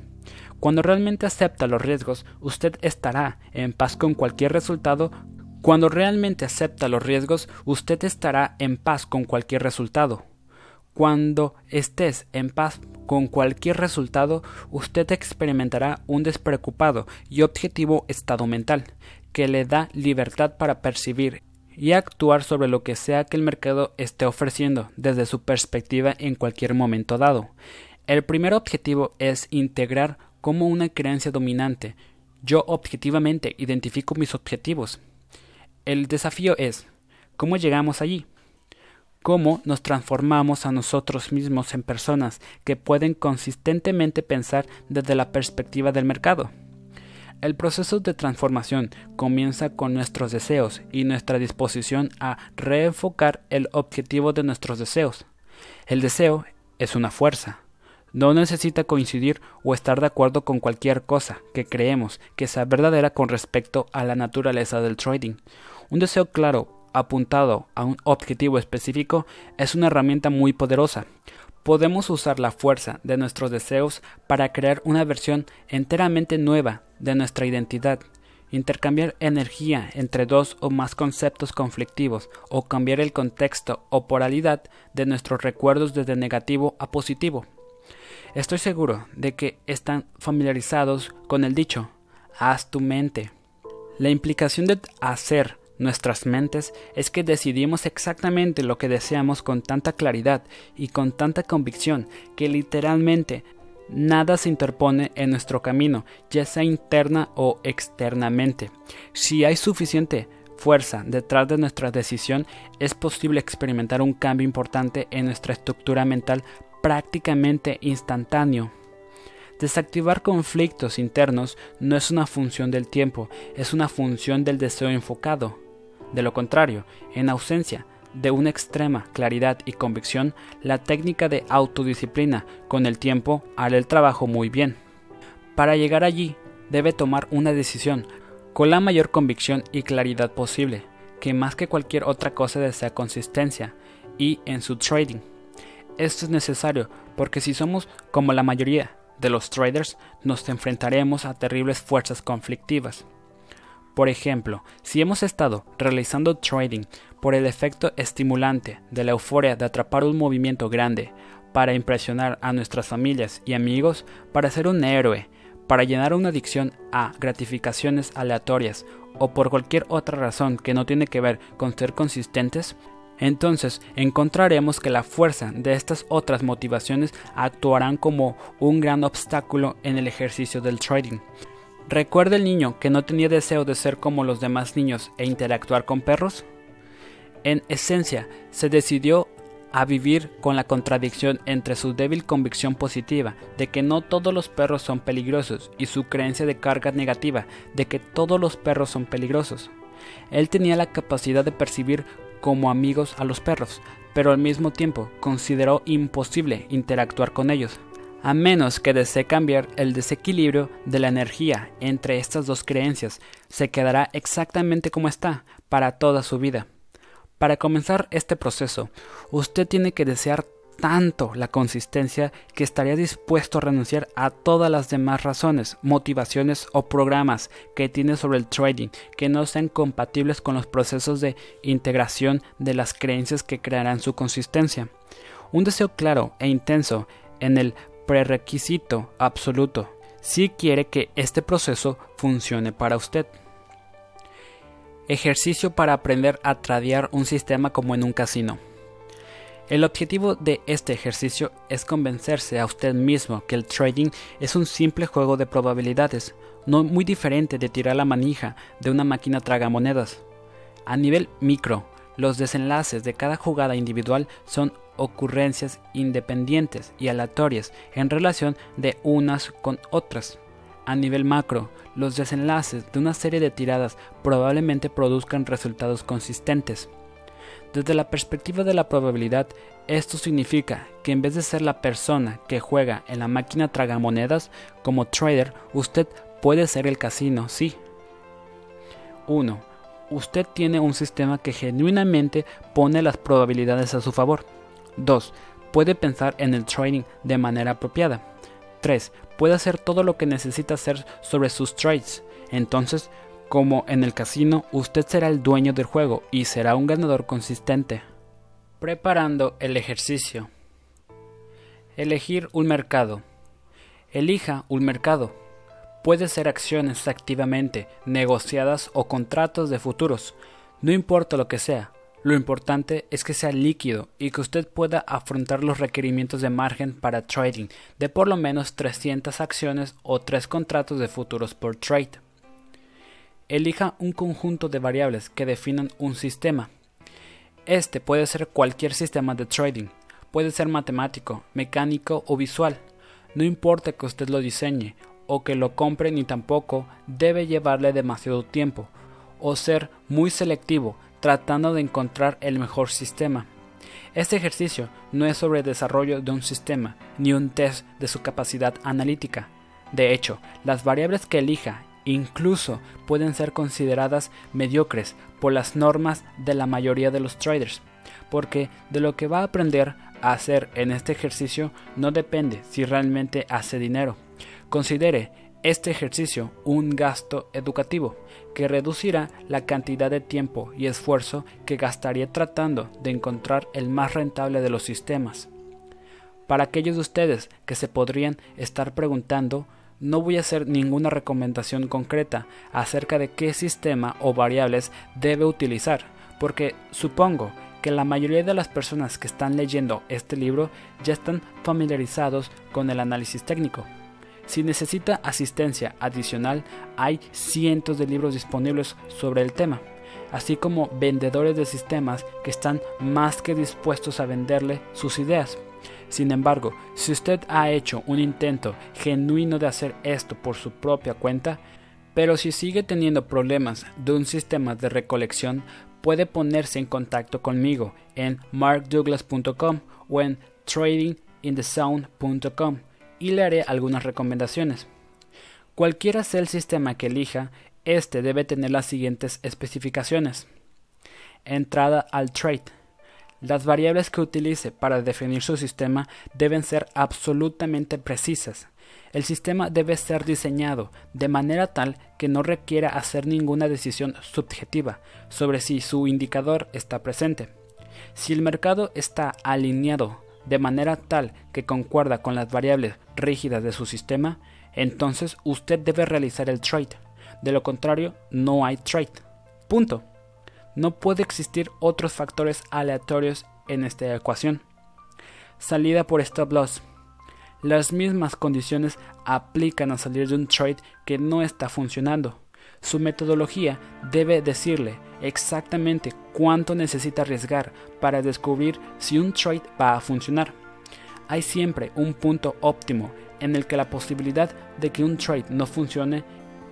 Cuando realmente acepta los riesgos, usted estará en paz con cualquier resultado. Cuando realmente acepta los riesgos, usted estará en paz con cualquier resultado. Cuando estés en paz con cualquier resultado, usted experimentará un despreocupado y objetivo estado mental, que le da libertad para percibir y actuar sobre lo que sea que el mercado esté ofreciendo desde su perspectiva en cualquier momento dado. El primer objetivo es integrar como una creencia dominante. Yo objetivamente identifico mis objetivos. El desafío es ¿cómo llegamos allí? ¿Cómo nos transformamos a nosotros mismos en personas que pueden consistentemente pensar desde la perspectiva del mercado? El proceso de transformación comienza con nuestros deseos y nuestra disposición a reenfocar el objetivo de nuestros deseos. El deseo es una fuerza. No necesita coincidir o estar de acuerdo con cualquier cosa que creemos que sea verdadera con respecto a la naturaleza del trading. Un deseo claro, apuntado a un objetivo específico, es una herramienta muy poderosa podemos usar la fuerza de nuestros deseos para crear una versión enteramente nueva de nuestra identidad, intercambiar energía entre dos o más conceptos conflictivos o cambiar el contexto o poralidad de nuestros recuerdos desde negativo a positivo. Estoy seguro de que están familiarizados con el dicho, haz tu mente. La implicación de hacer nuestras mentes es que decidimos exactamente lo que deseamos con tanta claridad y con tanta convicción que literalmente nada se interpone en nuestro camino, ya sea interna o externamente. Si hay suficiente fuerza detrás de nuestra decisión, es posible experimentar un cambio importante en nuestra estructura mental prácticamente instantáneo. Desactivar conflictos internos no es una función del tiempo, es una función del deseo enfocado. De lo contrario, en ausencia de una extrema claridad y convicción, la técnica de autodisciplina con el tiempo hará el trabajo muy bien. Para llegar allí, debe tomar una decisión con la mayor convicción y claridad posible, que más que cualquier otra cosa desea consistencia y en su trading. Esto es necesario porque si somos como la mayoría de los traders, nos enfrentaremos a terribles fuerzas conflictivas. Por ejemplo, si hemos estado realizando trading por el efecto estimulante de la euforia de atrapar un movimiento grande, para impresionar a nuestras familias y amigos, para ser un héroe, para llenar una adicción a gratificaciones aleatorias o por cualquier otra razón que no tiene que ver con ser consistentes, entonces encontraremos que la fuerza de estas otras motivaciones actuarán como un gran obstáculo en el ejercicio del trading. ¿Recuerda el niño que no tenía deseo de ser como los demás niños e interactuar con perros? En esencia, se decidió a vivir con la contradicción entre su débil convicción positiva de que no todos los perros son peligrosos y su creencia de carga negativa de que todos los perros son peligrosos. Él tenía la capacidad de percibir como amigos a los perros, pero al mismo tiempo consideró imposible interactuar con ellos a menos que desee cambiar el desequilibrio de la energía entre estas dos creencias, se quedará exactamente como está para toda su vida. Para comenzar este proceso, usted tiene que desear tanto la consistencia que estaría dispuesto a renunciar a todas las demás razones, motivaciones o programas que tiene sobre el trading que no sean compatibles con los procesos de integración de las creencias que crearán su consistencia. Un deseo claro e intenso en el prerequisito absoluto si quiere que este proceso funcione para usted. Ejercicio para aprender a tradear un sistema como en un casino. El objetivo de este ejercicio es convencerse a usted mismo que el trading es un simple juego de probabilidades, no muy diferente de tirar la manija de una máquina tragamonedas. A nivel micro, los desenlaces de cada jugada individual son ocurrencias independientes y aleatorias en relación de unas con otras. A nivel macro, los desenlaces de una serie de tiradas probablemente produzcan resultados consistentes. Desde la perspectiva de la probabilidad, esto significa que en vez de ser la persona que juega en la máquina tragamonedas como trader, usted puede ser el casino, sí. 1. Usted tiene un sistema que genuinamente pone las probabilidades a su favor. 2. Puede pensar en el trading de manera apropiada. 3. Puede hacer todo lo que necesita hacer sobre sus trades. Entonces, como en el casino, usted será el dueño del juego y será un ganador consistente. Preparando el ejercicio. Elegir un mercado. Elija un mercado. Puede ser acciones activamente negociadas o contratos de futuros. No importa lo que sea, lo importante es que sea líquido y que usted pueda afrontar los requerimientos de margen para trading de por lo menos 300 acciones o 3 contratos de futuros por trade. Elija un conjunto de variables que definan un sistema. Este puede ser cualquier sistema de trading, puede ser matemático, mecánico o visual. No importa que usted lo diseñe o que lo compre ni tampoco debe llevarle demasiado tiempo o ser muy selectivo tratando de encontrar el mejor sistema. Este ejercicio no es sobre el desarrollo de un sistema ni un test de su capacidad analítica. De hecho, las variables que elija incluso pueden ser consideradas mediocres por las normas de la mayoría de los traders, porque de lo que va a aprender a hacer en este ejercicio no depende si realmente hace dinero. Considere este ejercicio un gasto educativo que reducirá la cantidad de tiempo y esfuerzo que gastaría tratando de encontrar el más rentable de los sistemas. Para aquellos de ustedes que se podrían estar preguntando, no voy a hacer ninguna recomendación concreta acerca de qué sistema o variables debe utilizar, porque supongo que la mayoría de las personas que están leyendo este libro ya están familiarizados con el análisis técnico. Si necesita asistencia adicional, hay cientos de libros disponibles sobre el tema, así como vendedores de sistemas que están más que dispuestos a venderle sus ideas. Sin embargo, si usted ha hecho un intento genuino de hacer esto por su propia cuenta, pero si sigue teniendo problemas de un sistema de recolección, puede ponerse en contacto conmigo en markdouglas.com o en tradinginthesound.com y le haré algunas recomendaciones. Cualquiera sea el sistema que elija, este debe tener las siguientes especificaciones. Entrada al trade. Las variables que utilice para definir su sistema deben ser absolutamente precisas. El sistema debe ser diseñado de manera tal que no requiera hacer ninguna decisión subjetiva sobre si su indicador está presente. Si el mercado está alineado de manera tal que concuerda con las variables rígidas de su sistema, entonces usted debe realizar el trade. De lo contrario, no hay trade. Punto. No puede existir otros factores aleatorios en esta ecuación. Salida por stop loss. Las mismas condiciones aplican a salir de un trade que no está funcionando. Su metodología debe decirle exactamente cuánto necesita arriesgar para descubrir si un trade va a funcionar. Hay siempre un punto óptimo en el que la posibilidad de que un trade no funcione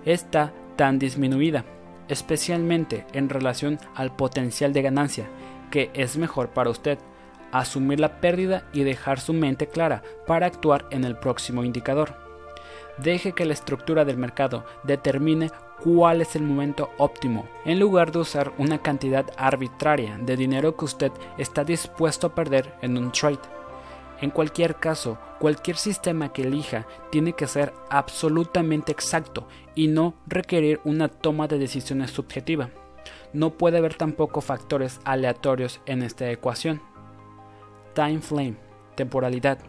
está tan disminuida, especialmente en relación al potencial de ganancia, que es mejor para usted asumir la pérdida y dejar su mente clara para actuar en el próximo indicador. Deje que la estructura del mercado determine cuál es el momento óptimo, en lugar de usar una cantidad arbitraria de dinero que usted está dispuesto a perder en un trade. En cualquier caso, cualquier sistema que elija tiene que ser absolutamente exacto y no requerir una toma de decisiones subjetiva. No puede haber tampoco factores aleatorios en esta ecuación. Time frame, temporalidad.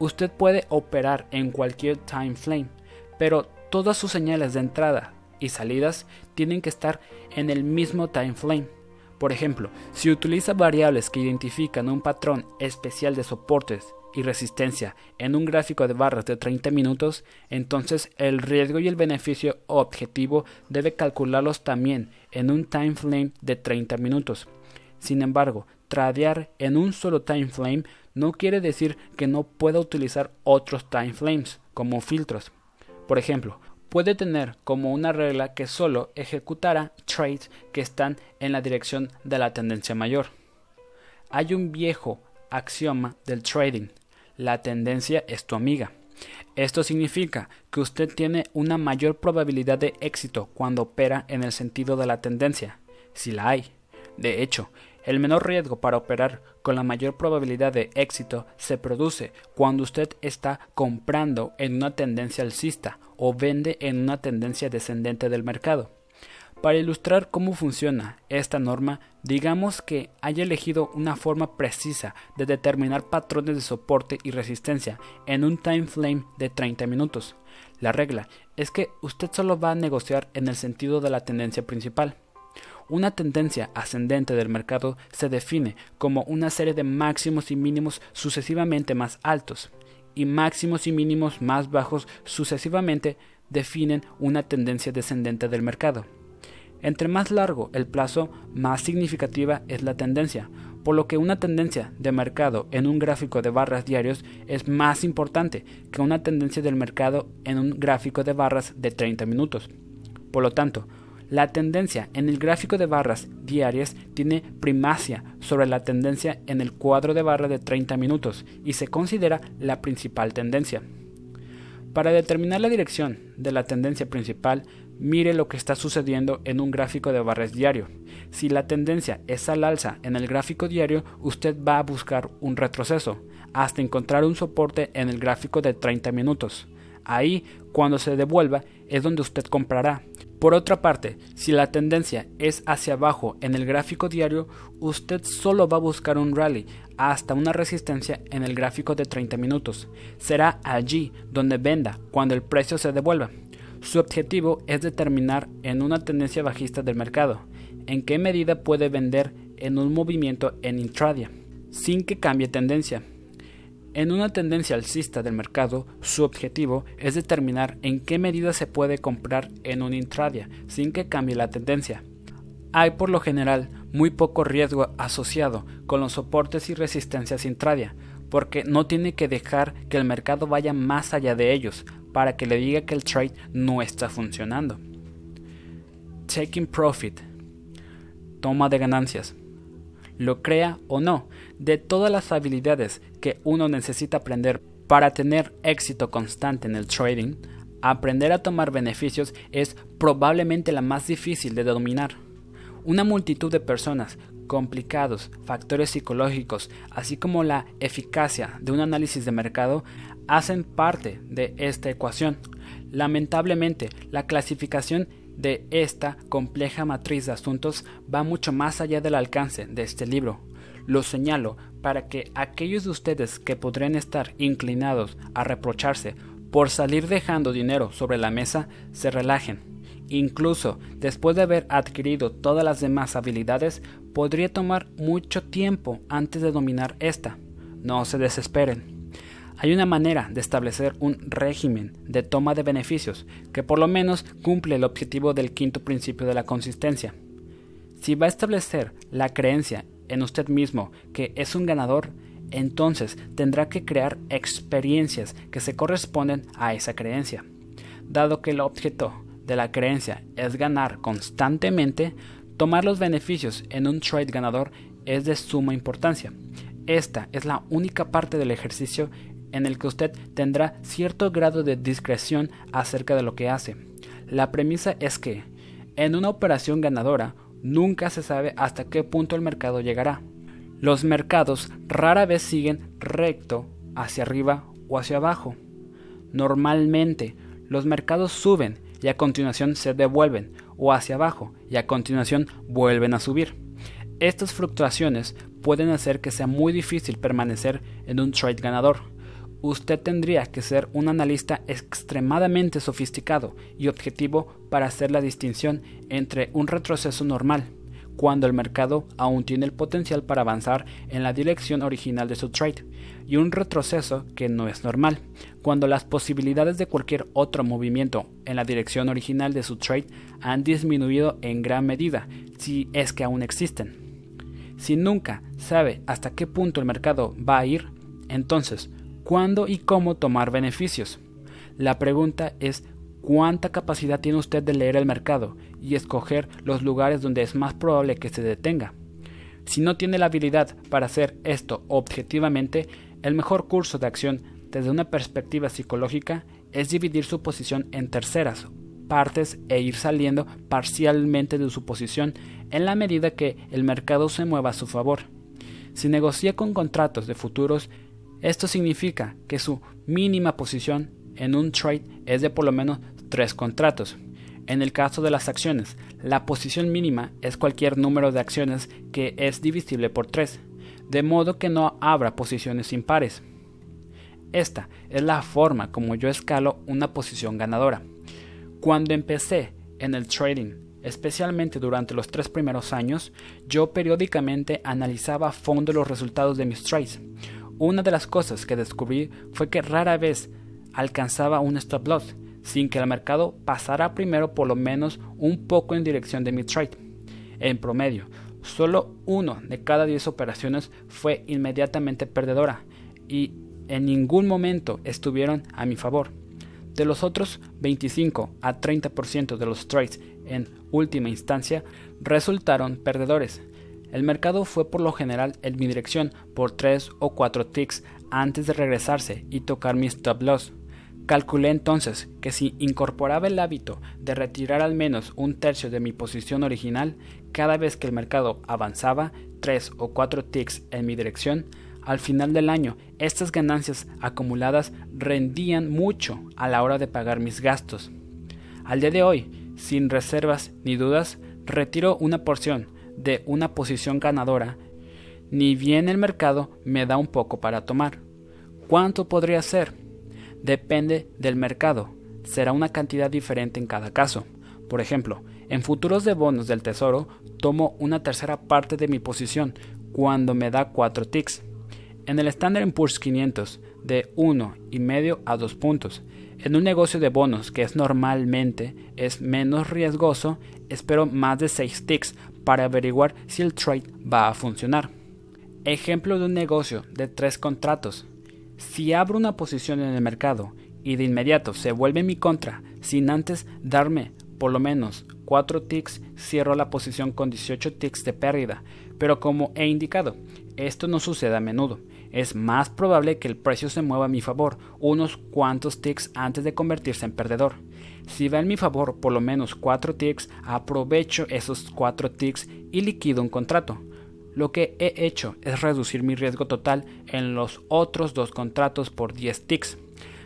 Usted puede operar en cualquier time frame, pero todas sus señales de entrada y salidas tienen que estar en el mismo time frame. Por ejemplo, si utiliza variables que identifican un patrón especial de soportes y resistencia en un gráfico de barras de 30 minutos, entonces el riesgo y el beneficio objetivo debe calcularlos también en un time frame de 30 minutos. Sin embargo, tradear en un solo time frame no quiere decir que no pueda utilizar otros time frames como filtros. Por ejemplo, puede tener como una regla que solo ejecutará trades que están en la dirección de la tendencia mayor. Hay un viejo axioma del trading. La tendencia es tu amiga. Esto significa que usted tiene una mayor probabilidad de éxito cuando opera en el sentido de la tendencia, si la hay. De hecho, el menor riesgo para operar con la mayor probabilidad de éxito se produce cuando usted está comprando en una tendencia alcista o vende en una tendencia descendente del mercado. Para ilustrar cómo funciona esta norma, digamos que haya elegido una forma precisa de determinar patrones de soporte y resistencia en un time frame de 30 minutos. La regla es que usted solo va a negociar en el sentido de la tendencia principal. Una tendencia ascendente del mercado se define como una serie de máximos y mínimos sucesivamente más altos, y máximos y mínimos más bajos sucesivamente definen una tendencia descendente del mercado. Entre más largo el plazo, más significativa es la tendencia, por lo que una tendencia de mercado en un gráfico de barras diarios es más importante que una tendencia del mercado en un gráfico de barras de 30 minutos. Por lo tanto, la tendencia en el gráfico de barras diarias tiene primacia sobre la tendencia en el cuadro de barra de 30 minutos y se considera la principal tendencia. Para determinar la dirección de la tendencia principal, mire lo que está sucediendo en un gráfico de barras diario. Si la tendencia es al alza en el gráfico diario, usted va a buscar un retroceso hasta encontrar un soporte en el gráfico de 30 minutos. Ahí, cuando se devuelva, es donde usted comprará. Por otra parte, si la tendencia es hacia abajo en el gráfico diario, usted solo va a buscar un rally hasta una resistencia en el gráfico de 30 minutos. Será allí donde venda cuando el precio se devuelva. Su objetivo es determinar en una tendencia bajista del mercado en qué medida puede vender en un movimiento en intradia, sin que cambie tendencia. En una tendencia alcista del mercado, su objetivo es determinar en qué medida se puede comprar en un intradia sin que cambie la tendencia. Hay por lo general muy poco riesgo asociado con los soportes y resistencias intradia, porque no tiene que dejar que el mercado vaya más allá de ellos para que le diga que el trade no está funcionando. Taking profit. Toma de ganancias lo crea o no, de todas las habilidades que uno necesita aprender para tener éxito constante en el trading, aprender a tomar beneficios es probablemente la más difícil de dominar. Una multitud de personas, complicados, factores psicológicos, así como la eficacia de un análisis de mercado, hacen parte de esta ecuación. Lamentablemente, la clasificación de esta compleja matriz de asuntos va mucho más allá del alcance de este libro. Lo señalo para que aquellos de ustedes que podrían estar inclinados a reprocharse por salir dejando dinero sobre la mesa se relajen. Incluso después de haber adquirido todas las demás habilidades, podría tomar mucho tiempo antes de dominar esta. No se desesperen. Hay una manera de establecer un régimen de toma de beneficios que por lo menos cumple el objetivo del quinto principio de la consistencia. Si va a establecer la creencia en usted mismo que es un ganador, entonces tendrá que crear experiencias que se corresponden a esa creencia. Dado que el objeto de la creencia es ganar constantemente, tomar los beneficios en un trade ganador es de suma importancia. Esta es la única parte del ejercicio en el que usted tendrá cierto grado de discreción acerca de lo que hace. La premisa es que, en una operación ganadora, nunca se sabe hasta qué punto el mercado llegará. Los mercados rara vez siguen recto hacia arriba o hacia abajo. Normalmente, los mercados suben y a continuación se devuelven o hacia abajo y a continuación vuelven a subir. Estas fluctuaciones pueden hacer que sea muy difícil permanecer en un trade ganador. Usted tendría que ser un analista extremadamente sofisticado y objetivo para hacer la distinción entre un retroceso normal, cuando el mercado aún tiene el potencial para avanzar en la dirección original de su trade, y un retroceso que no es normal, cuando las posibilidades de cualquier otro movimiento en la dirección original de su trade han disminuido en gran medida, si es que aún existen. Si nunca sabe hasta qué punto el mercado va a ir, entonces, ¿cuándo y cómo tomar beneficios? La pregunta es cuánta capacidad tiene usted de leer el mercado y escoger los lugares donde es más probable que se detenga. Si no tiene la habilidad para hacer esto objetivamente, el mejor curso de acción desde una perspectiva psicológica es dividir su posición en terceras partes e ir saliendo parcialmente de su posición en la medida que el mercado se mueva a su favor. Si negocia con contratos de futuros, esto significa que su mínima posición en un trade es de por lo menos tres contratos. En el caso de las acciones, la posición mínima es cualquier número de acciones que es divisible por 3, de modo que no habrá posiciones impares. Esta es la forma como yo escalo una posición ganadora. Cuando empecé en el trading, especialmente durante los tres primeros años, yo periódicamente analizaba a fondo los resultados de mis trades. Una de las cosas que descubrí fue que rara vez alcanzaba un stop loss sin que el mercado pasara primero por lo menos un poco en dirección de mi trade. En promedio, solo uno de cada diez operaciones fue inmediatamente perdedora y en ningún momento estuvieron a mi favor. De los otros 25 a 30% de los trades en última instancia resultaron perdedores. El mercado fue por lo general en mi dirección por 3 o 4 ticks antes de regresarse y tocar mi stop loss. Calculé entonces que si incorporaba el hábito de retirar al menos un tercio de mi posición original cada vez que el mercado avanzaba 3 o 4 ticks en mi dirección, al final del año, estas ganancias acumuladas rendían mucho a la hora de pagar mis gastos. Al día de hoy, sin reservas ni dudas, retiro una porción de una posición ganadora, ni bien el mercado me da un poco para tomar. ¿Cuánto podría ser? Depende del mercado. Será una cantidad diferente en cada caso. Por ejemplo, en futuros de bonos del tesoro tomo una tercera parte de mi posición cuando me da 4 ticks en el Standard Poor's 500 de 1,5 a 2 puntos. En un negocio de bonos que es normalmente es menos riesgoso, espero más de 6 ticks para averiguar si el trade va a funcionar. Ejemplo de un negocio de 3 contratos. Si abro una posición en el mercado y de inmediato se vuelve mi contra sin antes darme por lo menos 4 ticks, cierro la posición con 18 ticks de pérdida. Pero como he indicado, esto no sucede a menudo es más probable que el precio se mueva a mi favor unos cuantos ticks antes de convertirse en perdedor. Si va en mi favor por lo menos 4 ticks, aprovecho esos 4 ticks y liquido un contrato. Lo que he hecho es reducir mi riesgo total en los otros dos contratos por 10 ticks.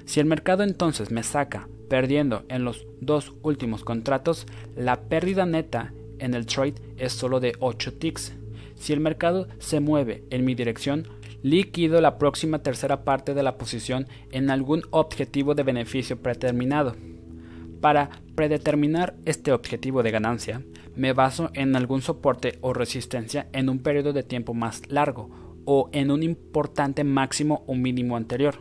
Si el mercado entonces me saca perdiendo en los dos últimos contratos, la pérdida neta en el trade es solo de 8 ticks. Si el mercado se mueve en mi dirección, líquido la próxima tercera parte de la posición en algún objetivo de beneficio predeterminado. Para predeterminar este objetivo de ganancia, me baso en algún soporte o resistencia en un periodo de tiempo más largo o en un importante máximo o mínimo anterior.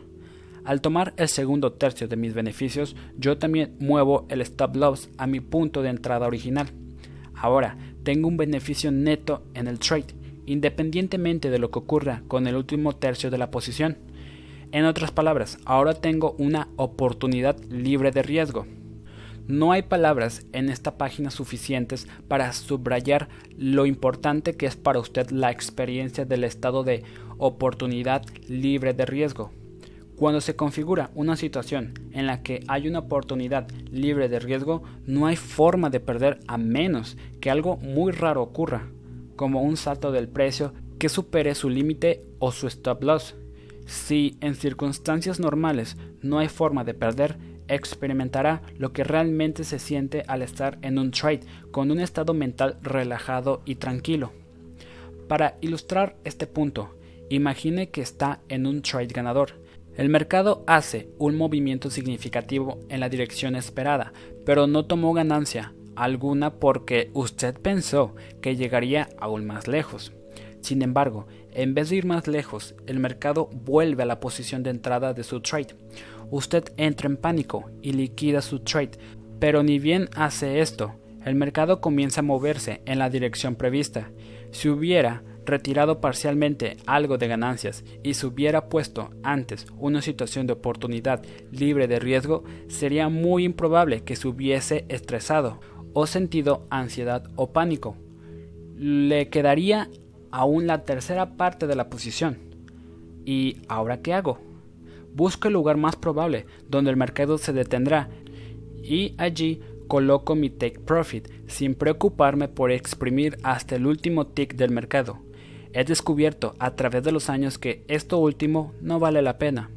Al tomar el segundo tercio de mis beneficios, yo también muevo el stop loss a mi punto de entrada original. Ahora tengo un beneficio neto en el trade independientemente de lo que ocurra con el último tercio de la posición. En otras palabras, ahora tengo una oportunidad libre de riesgo. No hay palabras en esta página suficientes para subrayar lo importante que es para usted la experiencia del estado de oportunidad libre de riesgo. Cuando se configura una situación en la que hay una oportunidad libre de riesgo, no hay forma de perder a menos que algo muy raro ocurra como un salto del precio que supere su límite o su stop loss. Si en circunstancias normales no hay forma de perder, experimentará lo que realmente se siente al estar en un trade con un estado mental relajado y tranquilo. Para ilustrar este punto, imagine que está en un trade ganador. El mercado hace un movimiento significativo en la dirección esperada, pero no tomó ganancia alguna porque usted pensó que llegaría aún más lejos. Sin embargo, en vez de ir más lejos, el mercado vuelve a la posición de entrada de su trade. Usted entra en pánico y liquida su trade, pero ni bien hace esto, el mercado comienza a moverse en la dirección prevista. Si hubiera retirado parcialmente algo de ganancias y se hubiera puesto antes una situación de oportunidad libre de riesgo, sería muy improbable que se hubiese estresado o sentido ansiedad o pánico. Le quedaría aún la tercera parte de la posición. ¿Y ahora qué hago? Busco el lugar más probable donde el mercado se detendrá y allí coloco mi take profit sin preocuparme por exprimir hasta el último tick del mercado. He descubierto a través de los años que esto último no vale la pena.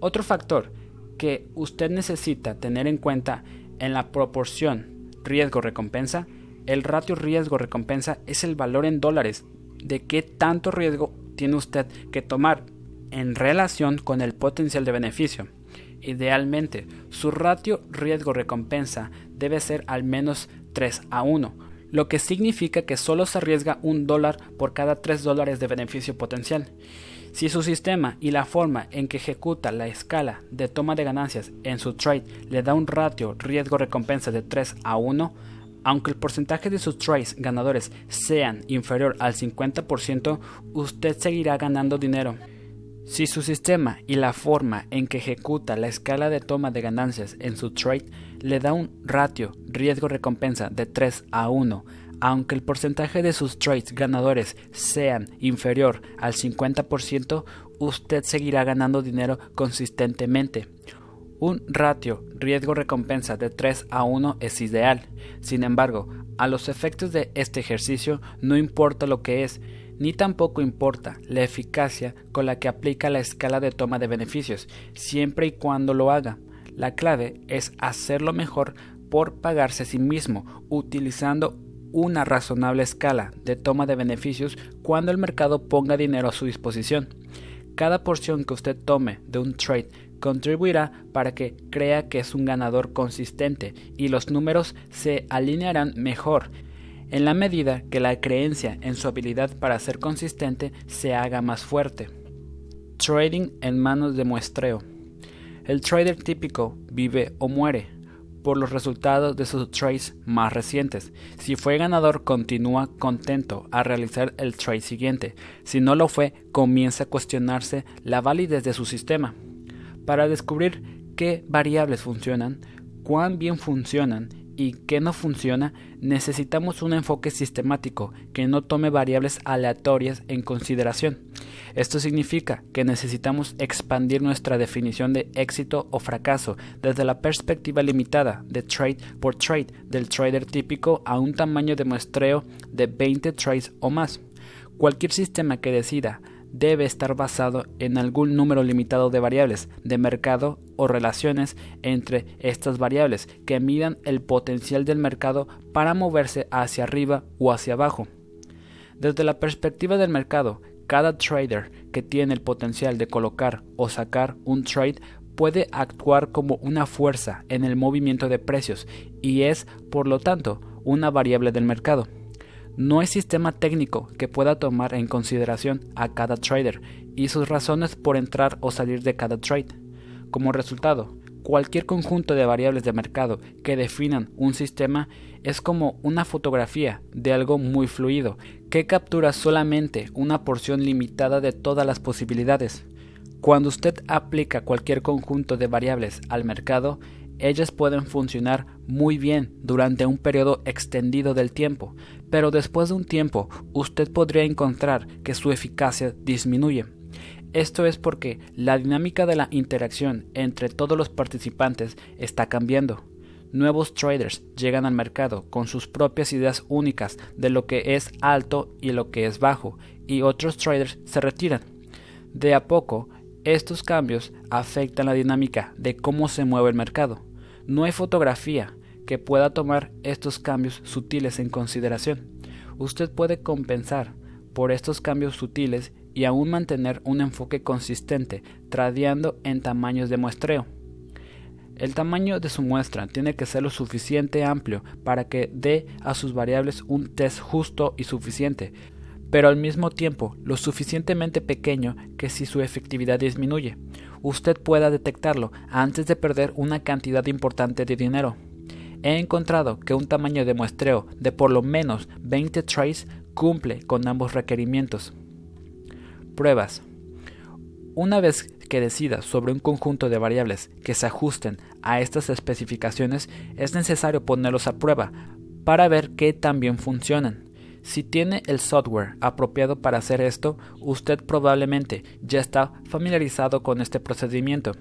Otro factor que usted necesita tener en cuenta en la proporción riesgo-recompensa, el ratio riesgo-recompensa es el valor en dólares de qué tanto riesgo tiene usted que tomar en relación con el potencial de beneficio. Idealmente, su ratio riesgo-recompensa debe ser al menos 3 a 1, lo que significa que solo se arriesga un dólar por cada 3 dólares de beneficio potencial. Si su sistema y la forma en que ejecuta la escala de toma de ganancias en su trade le da un ratio riesgo-recompensa de 3 a 1, aunque el porcentaje de sus trades ganadores sean inferior al 50%, usted seguirá ganando dinero. Si su sistema y la forma en que ejecuta la escala de toma de ganancias en su trade le da un ratio riesgo-recompensa de 3 a 1, aunque el porcentaje de sus trades ganadores sean inferior al 50%, usted seguirá ganando dinero consistentemente. Un ratio riesgo-recompensa de 3 a 1 es ideal. Sin embargo, a los efectos de este ejercicio no importa lo que es, ni tampoco importa la eficacia con la que aplica la escala de toma de beneficios, siempre y cuando lo haga. La clave es hacerlo mejor por pagarse a sí mismo, utilizando una razonable escala de toma de beneficios cuando el mercado ponga dinero a su disposición. Cada porción que usted tome de un trade contribuirá para que crea que es un ganador consistente y los números se alinearán mejor en la medida que la creencia en su habilidad para ser consistente se haga más fuerte. Trading en manos de muestreo. El trader típico vive o muere por los resultados de sus trades más recientes. Si fue ganador, continúa contento a realizar el trade siguiente. Si no lo fue, comienza a cuestionarse la validez de su sistema para descubrir qué variables funcionan, cuán bien funcionan y qué no funciona, necesitamos un enfoque sistemático que no tome variables aleatorias en consideración. Esto significa que necesitamos expandir nuestra definición de éxito o fracaso desde la perspectiva limitada de trade por trade del trader típico a un tamaño de muestreo de 20 trades o más. Cualquier sistema que decida debe estar basado en algún número limitado de variables de mercado o relaciones entre estas variables que midan el potencial del mercado para moverse hacia arriba o hacia abajo. Desde la perspectiva del mercado, cada trader que tiene el potencial de colocar o sacar un trade puede actuar como una fuerza en el movimiento de precios y es, por lo tanto, una variable del mercado. No hay sistema técnico que pueda tomar en consideración a cada trader y sus razones por entrar o salir de cada trade. Como resultado, cualquier conjunto de variables de mercado que definan un sistema es como una fotografía de algo muy fluido que captura solamente una porción limitada de todas las posibilidades. Cuando usted aplica cualquier conjunto de variables al mercado, ellas pueden funcionar muy bien durante un periodo extendido del tiempo, pero después de un tiempo usted podría encontrar que su eficacia disminuye. Esto es porque la dinámica de la interacción entre todos los participantes está cambiando. nuevos traders llegan al mercado con sus propias ideas únicas de lo que es alto y lo que es bajo, y otros traders se retiran. De a poco, estos cambios afectan la dinámica de cómo se mueve el mercado. No hay fotografía que pueda tomar estos cambios sutiles en consideración. Usted puede compensar por estos cambios sutiles y aún mantener un enfoque consistente, tradeando en tamaños de muestreo. El tamaño de su muestra tiene que ser lo suficiente amplio para que dé a sus variables un test justo y suficiente, pero al mismo tiempo lo suficientemente pequeño que si su efectividad disminuye, usted pueda detectarlo antes de perder una cantidad importante de dinero. He encontrado que un tamaño de muestreo de por lo menos 20 trays cumple con ambos requerimientos. Pruebas. Una vez que decida sobre un conjunto de variables que se ajusten a estas especificaciones, es necesario ponerlos a prueba para ver que también funcionan. Si tiene el software apropiado para hacer esto, usted probablemente ya está familiarizado con este procedimiento.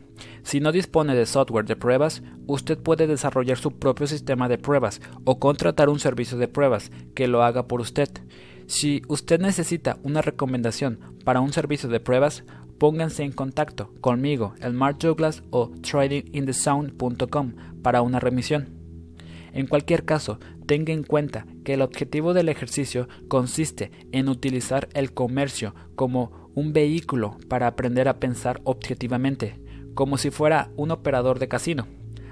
Si no dispone de software de pruebas, usted puede desarrollar su propio sistema de pruebas o contratar un servicio de pruebas que lo haga por usted. Si usted necesita una recomendación para un servicio de pruebas, pónganse en contacto conmigo, el Mark Douglas o tradinginthesound.com para una remisión. En cualquier caso, tenga en cuenta que el objetivo del ejercicio consiste en utilizar el comercio como un vehículo para aprender a pensar objetivamente, como si fuera un operador de casino.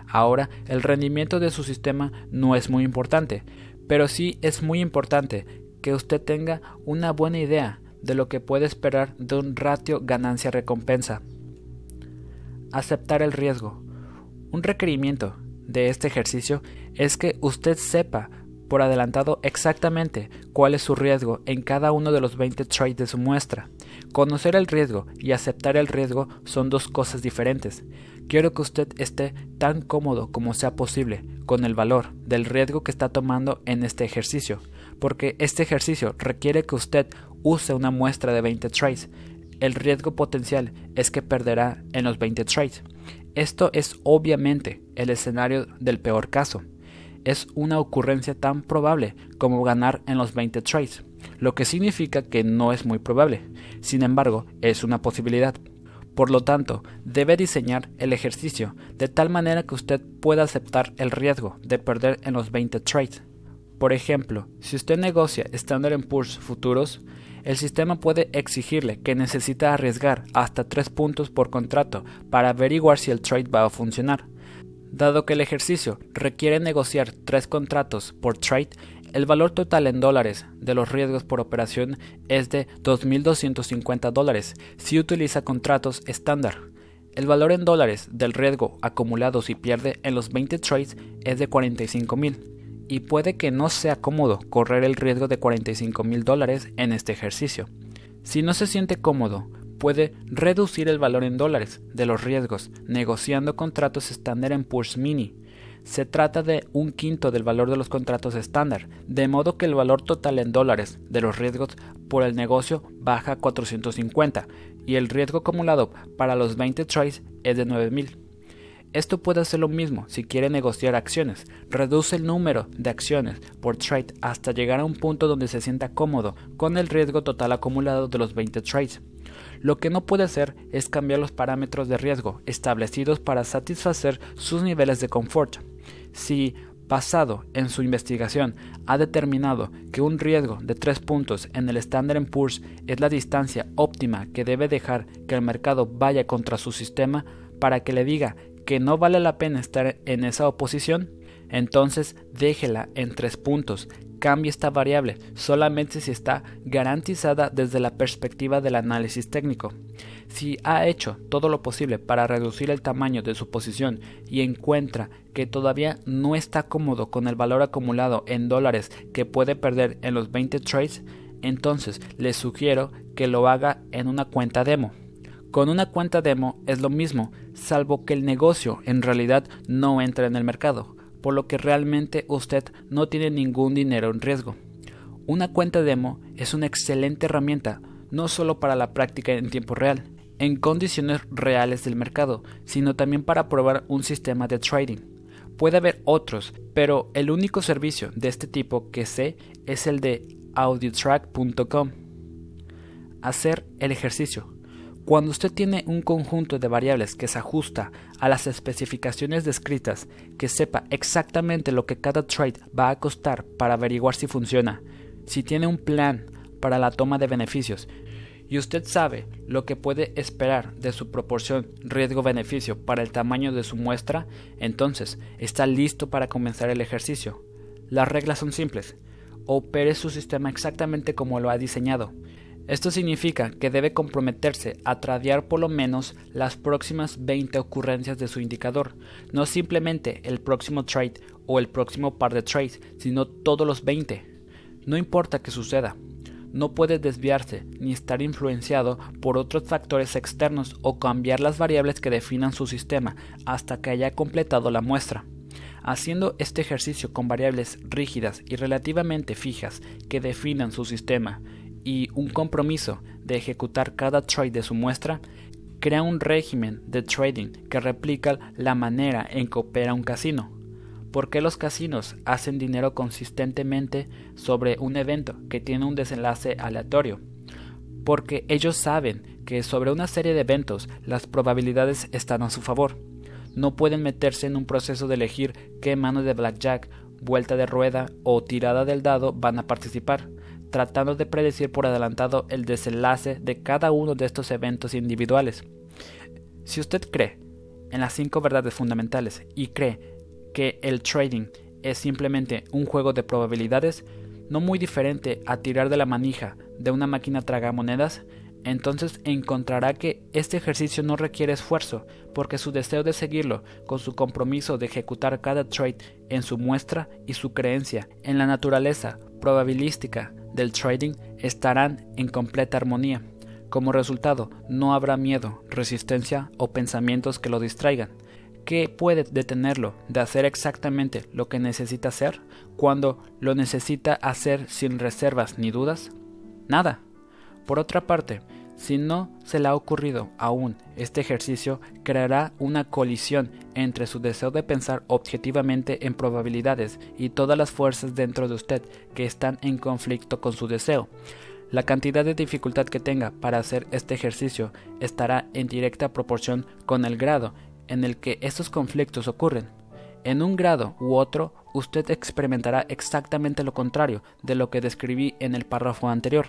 Ahora, el rendimiento de su sistema no es muy importante, pero sí es muy importante que usted tenga una buena idea de lo que puede esperar de un ratio ganancia-recompensa. Aceptar el riesgo. Un requerimiento de este ejercicio es que usted sepa por adelantado exactamente cuál es su riesgo en cada uno de los 20 trades de su muestra. Conocer el riesgo y aceptar el riesgo son dos cosas diferentes. Quiero que usted esté tan cómodo como sea posible con el valor del riesgo que está tomando en este ejercicio, porque este ejercicio requiere que usted use una muestra de 20 trades. El riesgo potencial es que perderá en los 20 trades. Esto es obviamente el escenario del peor caso. Es una ocurrencia tan probable como ganar en los 20 trades, lo que significa que no es muy probable. Sin embargo, es una posibilidad. Por lo tanto, debe diseñar el ejercicio de tal manera que usted pueda aceptar el riesgo de perder en los 20 trades. Por ejemplo, si usted negocia Standard Poor's futuros, el sistema puede exigirle que necesita arriesgar hasta 3 puntos por contrato para averiguar si el trade va a funcionar. Dado que el ejercicio requiere negociar 3 contratos por trade, el valor total en dólares de los riesgos por operación es de 2.250 dólares si utiliza contratos estándar. El valor en dólares del riesgo acumulado si pierde en los 20 trades es de 45.000 y puede que no sea cómodo correr el riesgo de 45 mil dólares en este ejercicio. Si no se siente cómodo, puede reducir el valor en dólares de los riesgos negociando contratos estándar en Push Mini. Se trata de un quinto del valor de los contratos estándar, de modo que el valor total en dólares de los riesgos por el negocio baja a 450 y el riesgo acumulado para los 20 trades es de 9000. Esto puede hacer lo mismo si quiere negociar acciones. Reduce el número de acciones por trade hasta llegar a un punto donde se sienta cómodo con el riesgo total acumulado de los 20 trades. Lo que no puede hacer es cambiar los parámetros de riesgo establecidos para satisfacer sus niveles de confort. Si basado en su investigación ha determinado que un riesgo de 3 puntos en el Standard Poor's es la distancia óptima que debe dejar que el mercado vaya contra su sistema para que le diga que no vale la pena estar en esa oposición, entonces déjela en tres puntos. Cambie esta variable solamente si está garantizada desde la perspectiva del análisis técnico. Si ha hecho todo lo posible para reducir el tamaño de su posición y encuentra que todavía no está cómodo con el valor acumulado en dólares que puede perder en los 20 trades, entonces le sugiero que lo haga en una cuenta demo. Con una cuenta demo es lo mismo, salvo que el negocio en realidad no entra en el mercado, por lo que realmente usted no tiene ningún dinero en riesgo. Una cuenta demo es una excelente herramienta no solo para la práctica en tiempo real, en condiciones reales del mercado, sino también para probar un sistema de trading. Puede haber otros, pero el único servicio de este tipo que sé es el de audiotrack.com. Hacer el ejercicio. Cuando usted tiene un conjunto de variables que se ajusta a las especificaciones descritas, que sepa exactamente lo que cada trade va a costar para averiguar si funciona, si tiene un plan para la toma de beneficios, y usted sabe lo que puede esperar de su proporción riesgo-beneficio para el tamaño de su muestra, entonces está listo para comenzar el ejercicio. Las reglas son simples. Opere su sistema exactamente como lo ha diseñado esto significa que debe comprometerse a tradear por lo menos las próximas 20 ocurrencias de su indicador, no simplemente el próximo trade o el próximo par de trades, sino todos los 20. No importa que suceda, no puede desviarse ni estar influenciado por otros factores externos o cambiar las variables que definan su sistema hasta que haya completado la muestra. Haciendo este ejercicio con variables rígidas y relativamente fijas que definan su sistema y un compromiso de ejecutar cada trade de su muestra, crea un régimen de trading que replica la manera en que opera un casino. ¿Por qué los casinos hacen dinero consistentemente sobre un evento que tiene un desenlace aleatorio? Porque ellos saben que sobre una serie de eventos las probabilidades están a su favor. No pueden meterse en un proceso de elegir qué mano de blackjack, vuelta de rueda o tirada del dado van a participar tratando de predecir por adelantado el desenlace de cada uno de estos eventos individuales. Si usted cree en las cinco verdades fundamentales y cree que el trading es simplemente un juego de probabilidades, no muy diferente a tirar de la manija de una máquina tragamonedas, entonces encontrará que este ejercicio no requiere esfuerzo, porque su deseo de seguirlo, con su compromiso de ejecutar cada trade en su muestra y su creencia en la naturaleza probabilística del trading estarán en completa armonía. Como resultado, no habrá miedo, resistencia o pensamientos que lo distraigan. ¿Qué puede detenerlo de hacer exactamente lo que necesita hacer cuando lo necesita hacer sin reservas ni dudas? Nada. Por otra parte, si no se le ha ocurrido aún este ejercicio, creará una colisión entre su deseo de pensar objetivamente en probabilidades y todas las fuerzas dentro de usted que están en conflicto con su deseo. La cantidad de dificultad que tenga para hacer este ejercicio estará en directa proporción con el grado en el que estos conflictos ocurren. En un grado u otro, usted experimentará exactamente lo contrario de lo que describí en el párrafo anterior.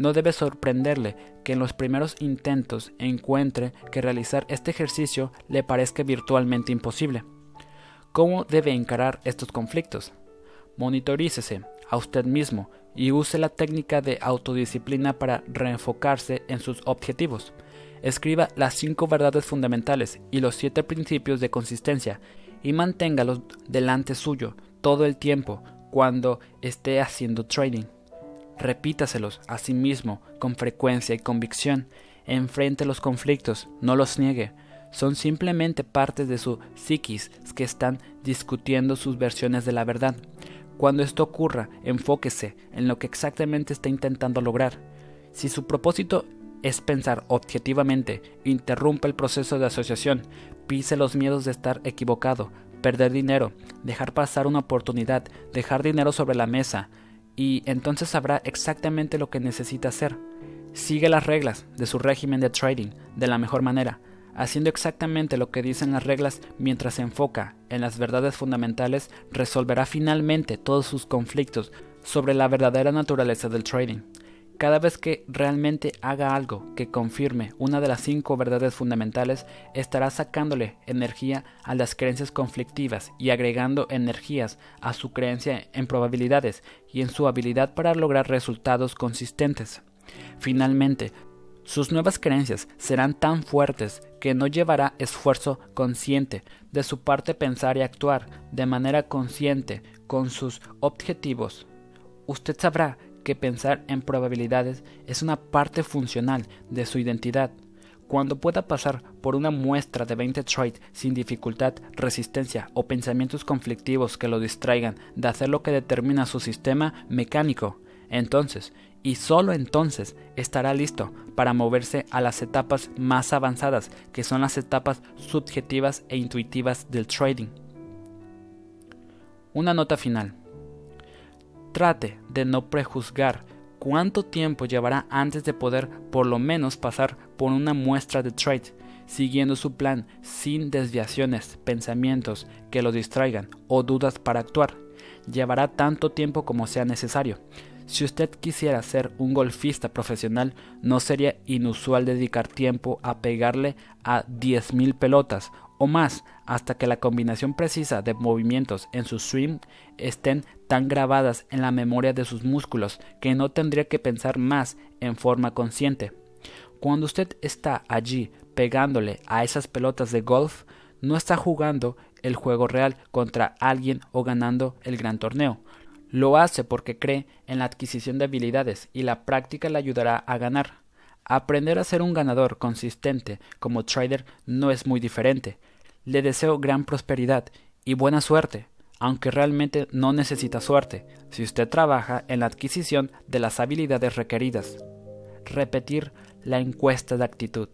No debe sorprenderle que en los primeros intentos encuentre que realizar este ejercicio le parezca virtualmente imposible. ¿Cómo debe encarar estos conflictos? Monitorícese a usted mismo y use la técnica de autodisciplina para reenfocarse en sus objetivos. Escriba las cinco verdades fundamentales y los siete principios de consistencia y manténgalos delante suyo todo el tiempo cuando esté haciendo trading repítaselos a sí mismo con frecuencia y convicción. Enfrente los conflictos, no los niegue. Son simplemente partes de su psiquis que están discutiendo sus versiones de la verdad. Cuando esto ocurra, enfóquese en lo que exactamente está intentando lograr. Si su propósito es pensar objetivamente, interrumpa el proceso de asociación, pise los miedos de estar equivocado, perder dinero, dejar pasar una oportunidad, dejar dinero sobre la mesa, y entonces sabrá exactamente lo que necesita hacer. Sigue las reglas de su régimen de trading de la mejor manera, haciendo exactamente lo que dicen las reglas mientras se enfoca en las verdades fundamentales, resolverá finalmente todos sus conflictos sobre la verdadera naturaleza del trading. Cada vez que realmente haga algo que confirme una de las cinco verdades fundamentales, estará sacándole energía a las creencias conflictivas y agregando energías a su creencia en probabilidades y en su habilidad para lograr resultados consistentes. Finalmente, sus nuevas creencias serán tan fuertes que no llevará esfuerzo consciente de su parte pensar y actuar de manera consciente con sus objetivos. Usted sabrá que pensar en probabilidades es una parte funcional de su identidad. Cuando pueda pasar por una muestra de 20 trades sin dificultad, resistencia o pensamientos conflictivos que lo distraigan de hacer lo que determina su sistema mecánico, entonces, y solo entonces, estará listo para moverse a las etapas más avanzadas, que son las etapas subjetivas e intuitivas del trading. Una nota final. Trate de no prejuzgar cuánto tiempo llevará antes de poder por lo menos pasar por una muestra de trade, siguiendo su plan sin desviaciones, pensamientos que lo distraigan o dudas para actuar. Llevará tanto tiempo como sea necesario. Si usted quisiera ser un golfista profesional, no sería inusual dedicar tiempo a pegarle a 10.000 pelotas o más hasta que la combinación precisa de movimientos en su swing estén tan grabadas en la memoria de sus músculos que no tendría que pensar más en forma consciente. Cuando usted está allí pegándole a esas pelotas de golf, no está jugando el juego real contra alguien o ganando el gran torneo. Lo hace porque cree en la adquisición de habilidades y la práctica le ayudará a ganar. Aprender a ser un ganador consistente como trader no es muy diferente. Le deseo gran prosperidad y buena suerte, aunque realmente no necesita suerte si usted trabaja en la adquisición de las habilidades requeridas. Repetir la encuesta de actitud.